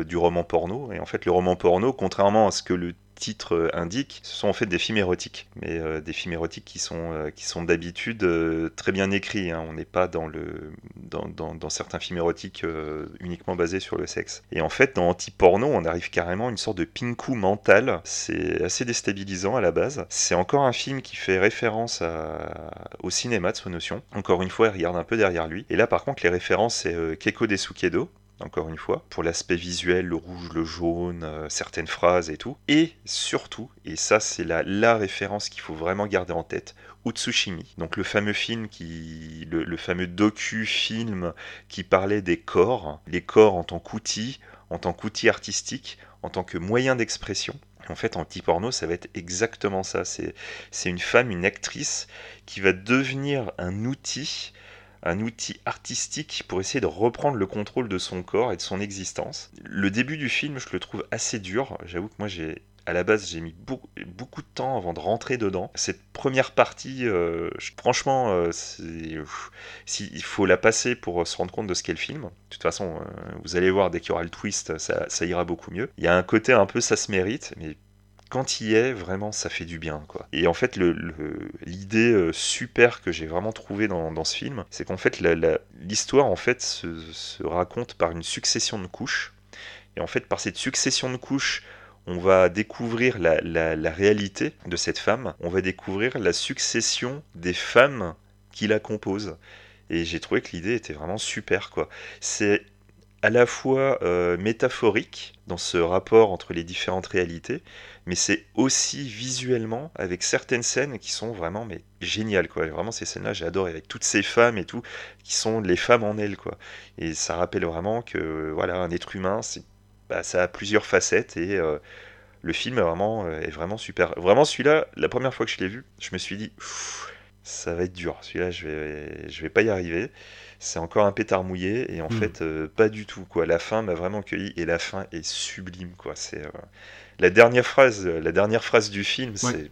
B: du roman porno. Et en fait le roman porno, contrairement à ce que le titre euh, indique, ce sont en fait des films érotiques, mais euh, des films érotiques qui sont euh, d'habitude très bien écrits. hein. On n'est pas dans certains films érotiques uniquement basés sur le sexe. Et en fait dans anti-porno, on arrive carrément à une sorte de pinku mental. C'est assez déstabilisant à la base. C'est encore un film qui fait référence au cinéma de Sonotion. Encore une fois, il regarde un peu derrière lui. Et là par contre, les références c'est Keiko Desukedo encore une fois, pour l'aspect visuel, le rouge, le jaune, euh, certaines phrases et tout. Et surtout, et ça c'est la, référence qu'il faut vraiment garder en tête, Utsushimi, donc le fameux film qui, le, le fameux docu-film qui parlait des corps, les corps en tant qu'outil, en tant qu'outil artistique, en tant que moyen d'expression. En fait, en petit porno, ça va être exactement ça. C'est une femme, une actrice, qui va devenir un outil un outil artistique pour essayer de reprendre le contrôle de son corps et de son existence. Le début du film, je le trouve assez dur. J'avoue que moi, j'ai à la base, j'ai mis beaucoup, de temps avant de rentrer dedans. Cette première partie, euh, franchement, euh, il faut la passer pour se rendre compte de ce qu'est le film. De toute façon, euh, vous allez voir, dès qu'il y aura le twist, ça, ça, ira beaucoup mieux. Il y a un côté un peu, ça se mérite, mais quand il est, vraiment, ça fait du bien. Quoi. Et en fait, l'idée super que j'ai vraiment trouvée dans, ce film, c'est qu'en fait, l'histoire en fait, se, se raconte par une succession de couches. Et en fait, par cette succession de couches, on va découvrir la, réalité de cette femme, on va découvrir la succession des femmes qui la composent. Et j'ai trouvé que l'idée était vraiment super, quoi. C'est à la fois euh, métaphorique dans ce rapport entre les différentes réalités, mais c'est aussi visuellement avec certaines scènes qui sont vraiment mais géniales quoi. Vraiment ces scènes-là, j'adore avec toutes ces femmes et tout qui sont les femmes en elles quoi. Et ça rappelle vraiment que voilà un être humain, c'est bah, ça a plusieurs facettes et euh, le film est vraiment, euh, est vraiment super. Vraiment, celui-là, la première fois que je l'ai vu, je me suis dit, ça va être dur. Celui-là, je vais, je vais pas y arriver. C'est encore un pétard mouillé et en hmm. fait, euh, pas du tout. Quoi. La fin m'a vraiment cueilli et la fin est sublime. Quoi. C'est la dernière phrase, la dernière phrase du film, c'est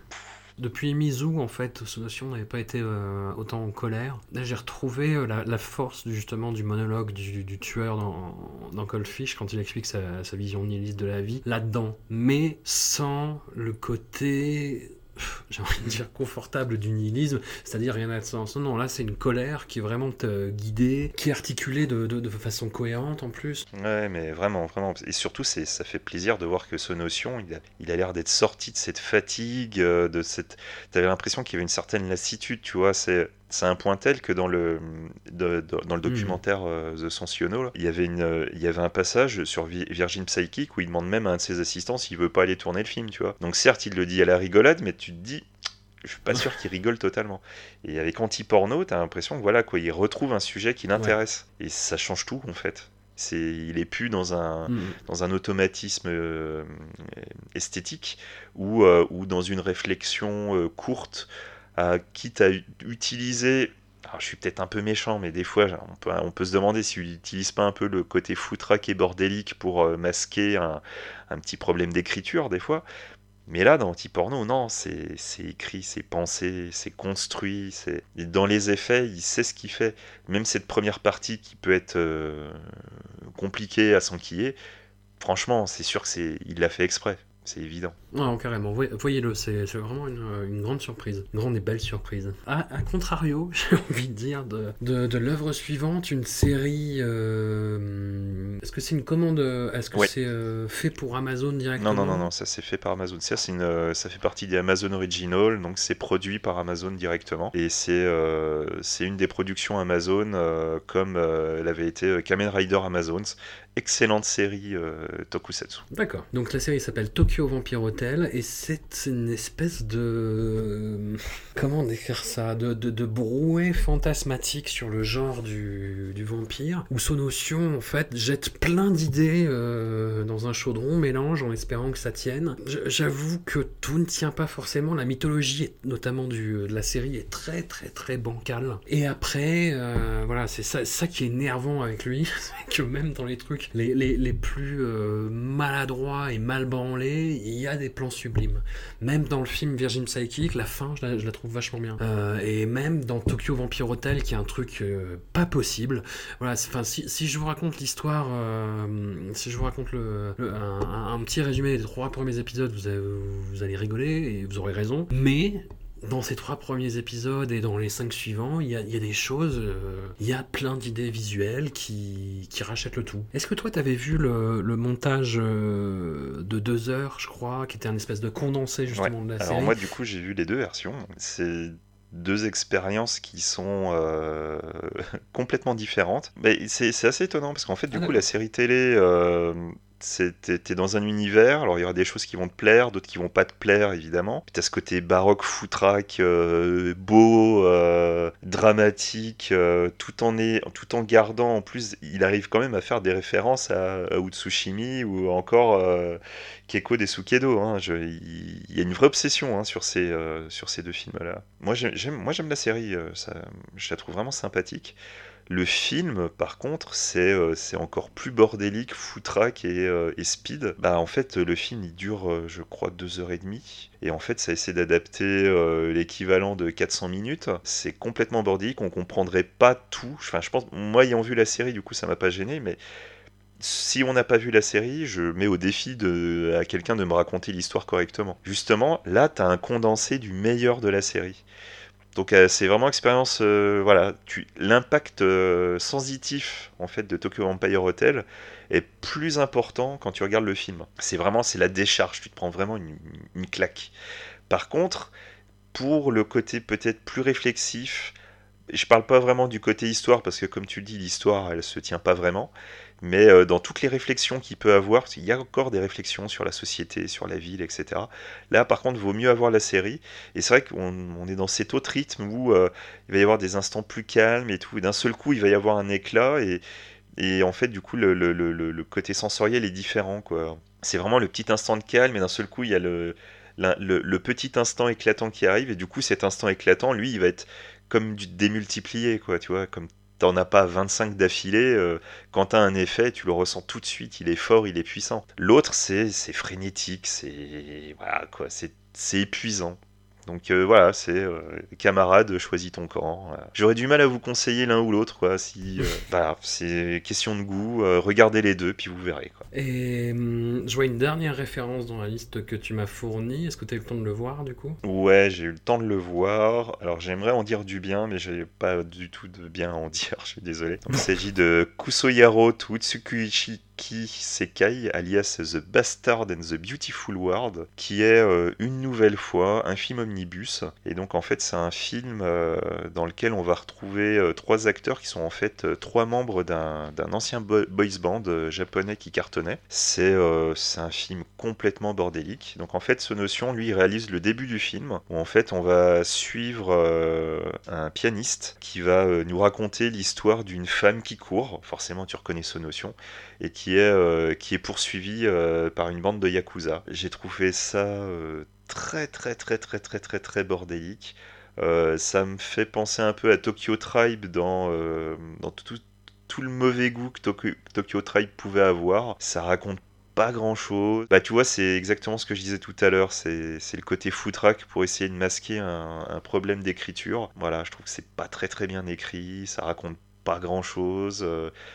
A: depuis Mizu, en fait, notion n'avait pas été euh, autant en colère. Là, j'ai retrouvé euh, la, force justement du monologue du, tueur dans, dans Cold Fish quand il explique sa, sa vision nihiliste de la vie là-dedans, mais sans le côté j'ai envie de dire confortable du nihilisme, c'est-à-dire rien à sens. Non, là c'est une colère qui est vraiment guidée, qui est articulée de, de, façon cohérente en plus.
B: Ouais, mais vraiment, vraiment. Et surtout, ça fait plaisir de voir que ce notion, il a, il a l'air d'être sorti de cette fatigue, euh, de cette. T'avais l'impression qu'il y avait une certaine lassitude, tu vois. C'est c'est un point tel que dans le, dans le hmm. documentaire euh, The Sensiono, il, y avait une, euh, il y avait un passage sur Virgin Psychic où il demande même à un de ses assistants s'il veut pas aller tourner le film, tu vois. Donc certes, il le dit à la rigolade, mais tu te dis, je suis pas sûr qu'il rigole totalement. Et avec Anti-Porno, t'as l'impression que voilà, quoi, il retrouve un sujet qui l'intéresse. Et ça change tout, en fait. C'est, il est plus dans un, hmm. dans un automatisme euh, esthétique ou, ou dans une réflexion courte quitte à utiliser alors, je suis peut-être un peu méchant, mais des fois, on peut, se demander s'il n'utilise pas un peu le côté foutraque et bordélique pour euh, masquer un, petit problème d'écriture, des fois. Mais là, dans Anti-Porno, non, c'est écrit, c'est pensé, c'est construit. Dans les effets, il sait ce qu'il fait. Même cette première partie qui peut être euh, compliquée à s'enquiller, franchement, c'est sûr qu'il l'a fait exprès c'est évident.
A: Non, carrément, voyez-le, c'est vraiment une, grande surprise, une grande et belle surprise. À, contrario, j'ai envie de dire, de, de, l'œuvre suivante, une série. Euh, est-ce que c'est une commande Est-ce que c'est euh, fait pour Amazon directement?
B: Non, non, non, non ça c'est fait par Amazon. Ça, une, euh, ça fait partie des Amazon Original, donc c'est produit par Amazon directement. Et c'est une des productions Amazon, comme elle avait été Kamen Rider Amazons excellente série euh, Tokusatsu.
A: D'accord. Donc la série s'appelle Tokyo Vampire Hotel et c'est une espèce de comment décrire ça? De, brouet fantasmatique sur le genre du, vampire où son notion en fait jette plein d'idées euh, dans un chaudron mélange en espérant que ça tienne. J'avoue que tout ne tient pas forcément. La mythologie notamment du, de la série est très très très bancale. Et après euh, voilà c'est ça, qui est énervant avec lui que même dans les trucs les, plus euh, maladroits et mal branlés, il y a des plans sublimes. Même dans le film Virgin Psychic, la fin, je la, trouve vachement bien. Euh, et même dans Tokyo Vampire Hotel, qui est un truc euh, pas possible. Voilà, si, je vous raconte l'histoire, si je vous raconte un, petit résumé des trois premiers épisodes, vous, vous allez rigoler et vous aurez raison. Mais dans ces trois premiers épisodes et dans les cinq suivants, il y a, des choses, euh, il y a plein d'idées visuelles qui, qui, rachètent le tout. Est-ce que toi, tu avais vu le, montage euh, de deux heures, je crois, qui était un espèce de condensé justement de la série
B: Alors moi, du coup, j'ai vu les deux versions. C'est deux expériences qui sont euh, complètement différentes. Mais c'est assez étonnant parce qu'en fait, du ah, coup, la série télé t'es dans un univers, alors il y aura des choses qui vont te plaire, d'autres qui vont pas te plaire évidemment. Puis t'as ce côté baroque, foutraque, euh, beau, euh, dramatique, euh, tout, en tout en gardant, en plus, il arrive quand même à faire des références à, Utsushimi ou encore Keiko des Hein. Il y, a une vraie obsession hein, sur, ces, sur ces deux films-là. Moi j'aime la série, ça, je la trouve vraiment sympathique. Le film, par contre, c'est euh, encore plus bordélique, foutraque et, euh, et speed. Bah, en fait, le film, il dure, euh, je crois, deux heures et demie. Et en fait, ça essaie d'adapter l'équivalent de 400 minutes. C'est complètement bordélique, on comprendrait pas tout. Enfin, je pense, moi, ayant vu la série, du coup, ça m'a pas gêné, mais si on n'a pas vu la série, je mets au défi de, à quelqu'un de me raconter l'histoire correctement. Justement, là, tu as un condensé du meilleur de la série. Donc euh, c'est vraiment expérience, euh, voilà, l'impact euh, sensitif en fait de Tokyo Empire Hotel est plus important quand tu regardes le film. C'est vraiment, c'est la décharge, tu te prends vraiment une, une claque. Par contre, pour le côté peut-être plus réflexif, je parle pas vraiment du côté histoire parce que comme tu le dis, l'histoire elle se tient pas vraiment, mais euh, dans toutes les réflexions qu'il peut avoir, parce qu'il y a encore des réflexions sur la société, sur la ville, etc. Là, par contre, vaut mieux avoir la série. Et c'est vrai qu'on on est dans cet autre rythme où euh, il va y avoir des instants plus calmes et tout. Et d'un seul coup, il va y avoir un éclat et, en fait, du coup, le, côté sensoriel est différent. C'est vraiment le petit instant de calme et d'un seul coup, il y a le, petit instant éclatant qui arrive et du coup, cet instant éclatant, lui, il va être comme démultiplié, tu vois, comme t'en as pas 25 d'affilée, euh, quand t'as un effet, tu le ressens tout de suite, il est fort, il est puissant. L'autre, c'est frénétique, c'est voilà quoi, c'est c'est épuisant. Donc euh, voilà, c'est euh, camarade, choisis ton camp. voilà. J'aurais du mal à vous conseiller l'un ou l'autre, quoi. Si euh, voilà, c'est question de goût. regardez les deux, puis vous verrez, quoi.
A: Et hum, je vois une dernière référence dans la liste que tu m'as fournie. Est-ce que tu as eu le temps de le voir du coup?
B: Ouais, j'ai eu le temps de le voir. Alors j'aimerais en dire du bien, mais j'ai pas du tout de bien à en dire, je suis désolé. Donc, il s'agit de Kusoyaro Tutsukuichiki Sekai, alias The Bastard and the Beautiful World, qui est euh, une nouvelle fois un film omnibus. Et donc en fait c'est un film euh, dans lequel on va retrouver euh, trois acteurs qui sont en fait trois membres d'un ancien bo- boys band japonais qui cartonnait. C'est un film complètement bordélique. Donc en fait ce notion lui réalise le début du film où en fait on va suivre un pianiste qui va nous raconter l'histoire d'une femme qui court. Forcément tu reconnais ce notion et qui est, euh, qui est poursuivi euh, par une bande de yakuza. J'ai trouvé ça euh, très très très très très très très bordélique. Ça me fait penser un peu à Tokyo Tribe dans, tout, le mauvais goût que Tokyo, Tribe pouvait avoir. Ça raconte pas grand chose. Bah tu vois, c'est exactement ce que je disais tout à l'heure, c'est le côté footrack pour essayer de masquer un, un problème d'écriture. Voilà, je trouve que c'est pas très très bien écrit, ça raconte pas grand chose,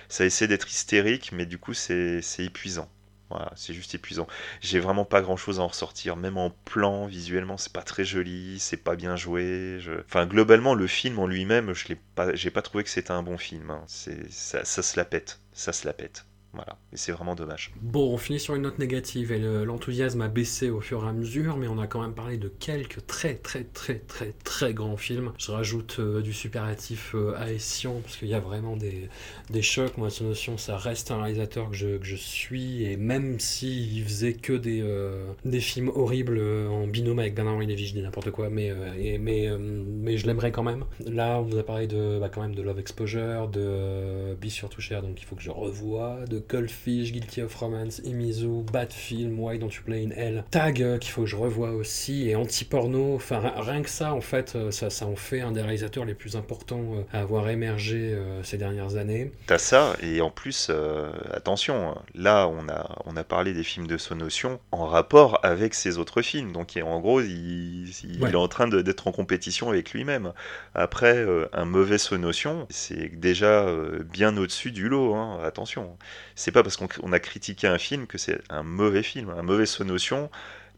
B: ça essaie d'être hystérique, mais du coup c'est c'est épuisant. Voilà, c'est juste épuisant. J'ai vraiment pas grand chose à en ressortir, même en plan, visuellement, c'est pas très joli, c'est pas bien joué. Enfin, globalement, le film en lui-même, je l'ai pas, j'ai pas trouvé que c'était un bon film. hein. C'est, ça, ça se la pète, ça se la pète. Voilà, et c'est vraiment dommage.
A: Bon, on finit sur une note négative et le- l'enthousiasme a baissé au fur et à mesure, mais on a quand même parlé de quelques très très très très très grands films. Je rajoute euh, du superlatif euh, haïtien, parce qu'il y a vraiment des, des chocs. Moi, cette notion, ça reste un réalisateur que je, suis, et même s'il faisait que des, euh, des films horribles euh, en binôme avec Bernard-Henri Lévy, je dis n'importe quoi, mais, mais, mais je l'aimerais quand même. Là, on nous a parlé de, bah, quand même de Love Exposure, de Be Sure to Share, donc il faut que je revoie, de Goldfish, Guilty of Romance, Imizu, Bad Film, Why Don't You Play in Hell, Tag, euh, qu'il faut que je revoie aussi, et Anti-Porno, enfin ri- rien que ça, en fait, euh, ça, ça en fait un des réalisateurs les plus importants euh, à avoir émergé ces dernières années.
B: T'as ça, et en plus, euh, attention, là on a, on a parlé des films de Sonotion en rapport avec ses autres films, donc en gros il, il
A: Ouais.
B: est en train d'être en compétition avec lui-même. Après, euh, un mauvais Sonotion, c'est déjà euh, bien au-dessus du lot, hein, attention. C'est pas parce qu'on on a critiqué un film que c'est un mauvais film, un mauvais Sonotion,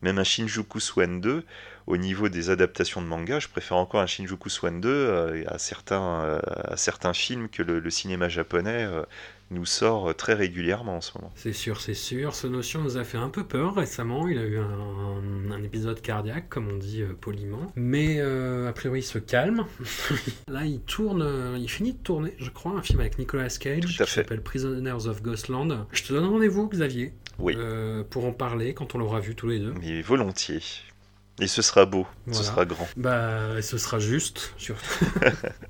B: même un Shinjuku Swan 2, au niveau des adaptations de manga, je préfère encore un Shinjuku Swan 2 euh, à, certains, euh, à certains films que le, le cinéma japonais euh, nous sort très régulièrement en ce moment.
A: C'est sûr, c'est sûr. Ce notion nous a fait un peu peur récemment. Il a eu un, épisode cardiaque, comme on dit euh, poliment. Mais euh, a priori, il se calme. Là, il tourne, il finit de tourner, je crois, un film avec Nicolas Cage qui s'appelle Prisoners of Ghostland. Je te donne rendez-vous, Xavier,
B: Oui.
A: euh, pour en parler quand on l'aura vu tous les deux.
B: Mais volontiers. Et ce sera beau,
A: Voilà.
B: ce sera grand.
A: Bah, ce sera juste, surtout.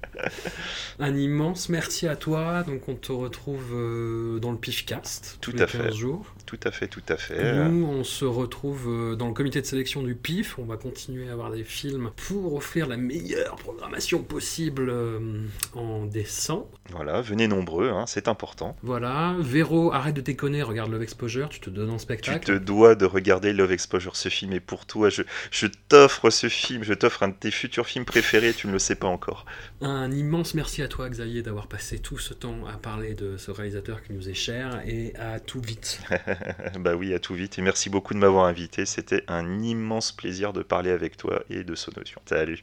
A: Un immense merci à toi. Donc, on te retrouve euh, dans le PIFcast
B: Tout
A: tous les
B: à fait.
A: 15 jours.
B: Tout à fait, tout à fait.
A: Nous, on se retrouve euh, dans le comité de sélection du PIF. On va continuer à avoir des films pour offrir la meilleure programmation possible euh, en décembre.
B: Voilà, venez nombreux, hein, c'est important.
A: Voilà. Véro, arrête de déconner, regarde Love Exposure, tu te donnes en
B: Tu
A: spectacle.
B: te dois de regarder Love Exposure, ce film est pour toi. Je, je t'offre ce film, je t'offre un de tes futurs films préférés, tu ne le sais pas encore.
A: Un immense merci à toi, Xavier, d'avoir passé tout ce temps à parler de ce réalisateur qui nous est cher et à tout vite.
B: bah oui, à tout vite, et merci beaucoup de m'avoir invité. C'était un immense plaisir de parler avec toi et de Sonotion. Salut.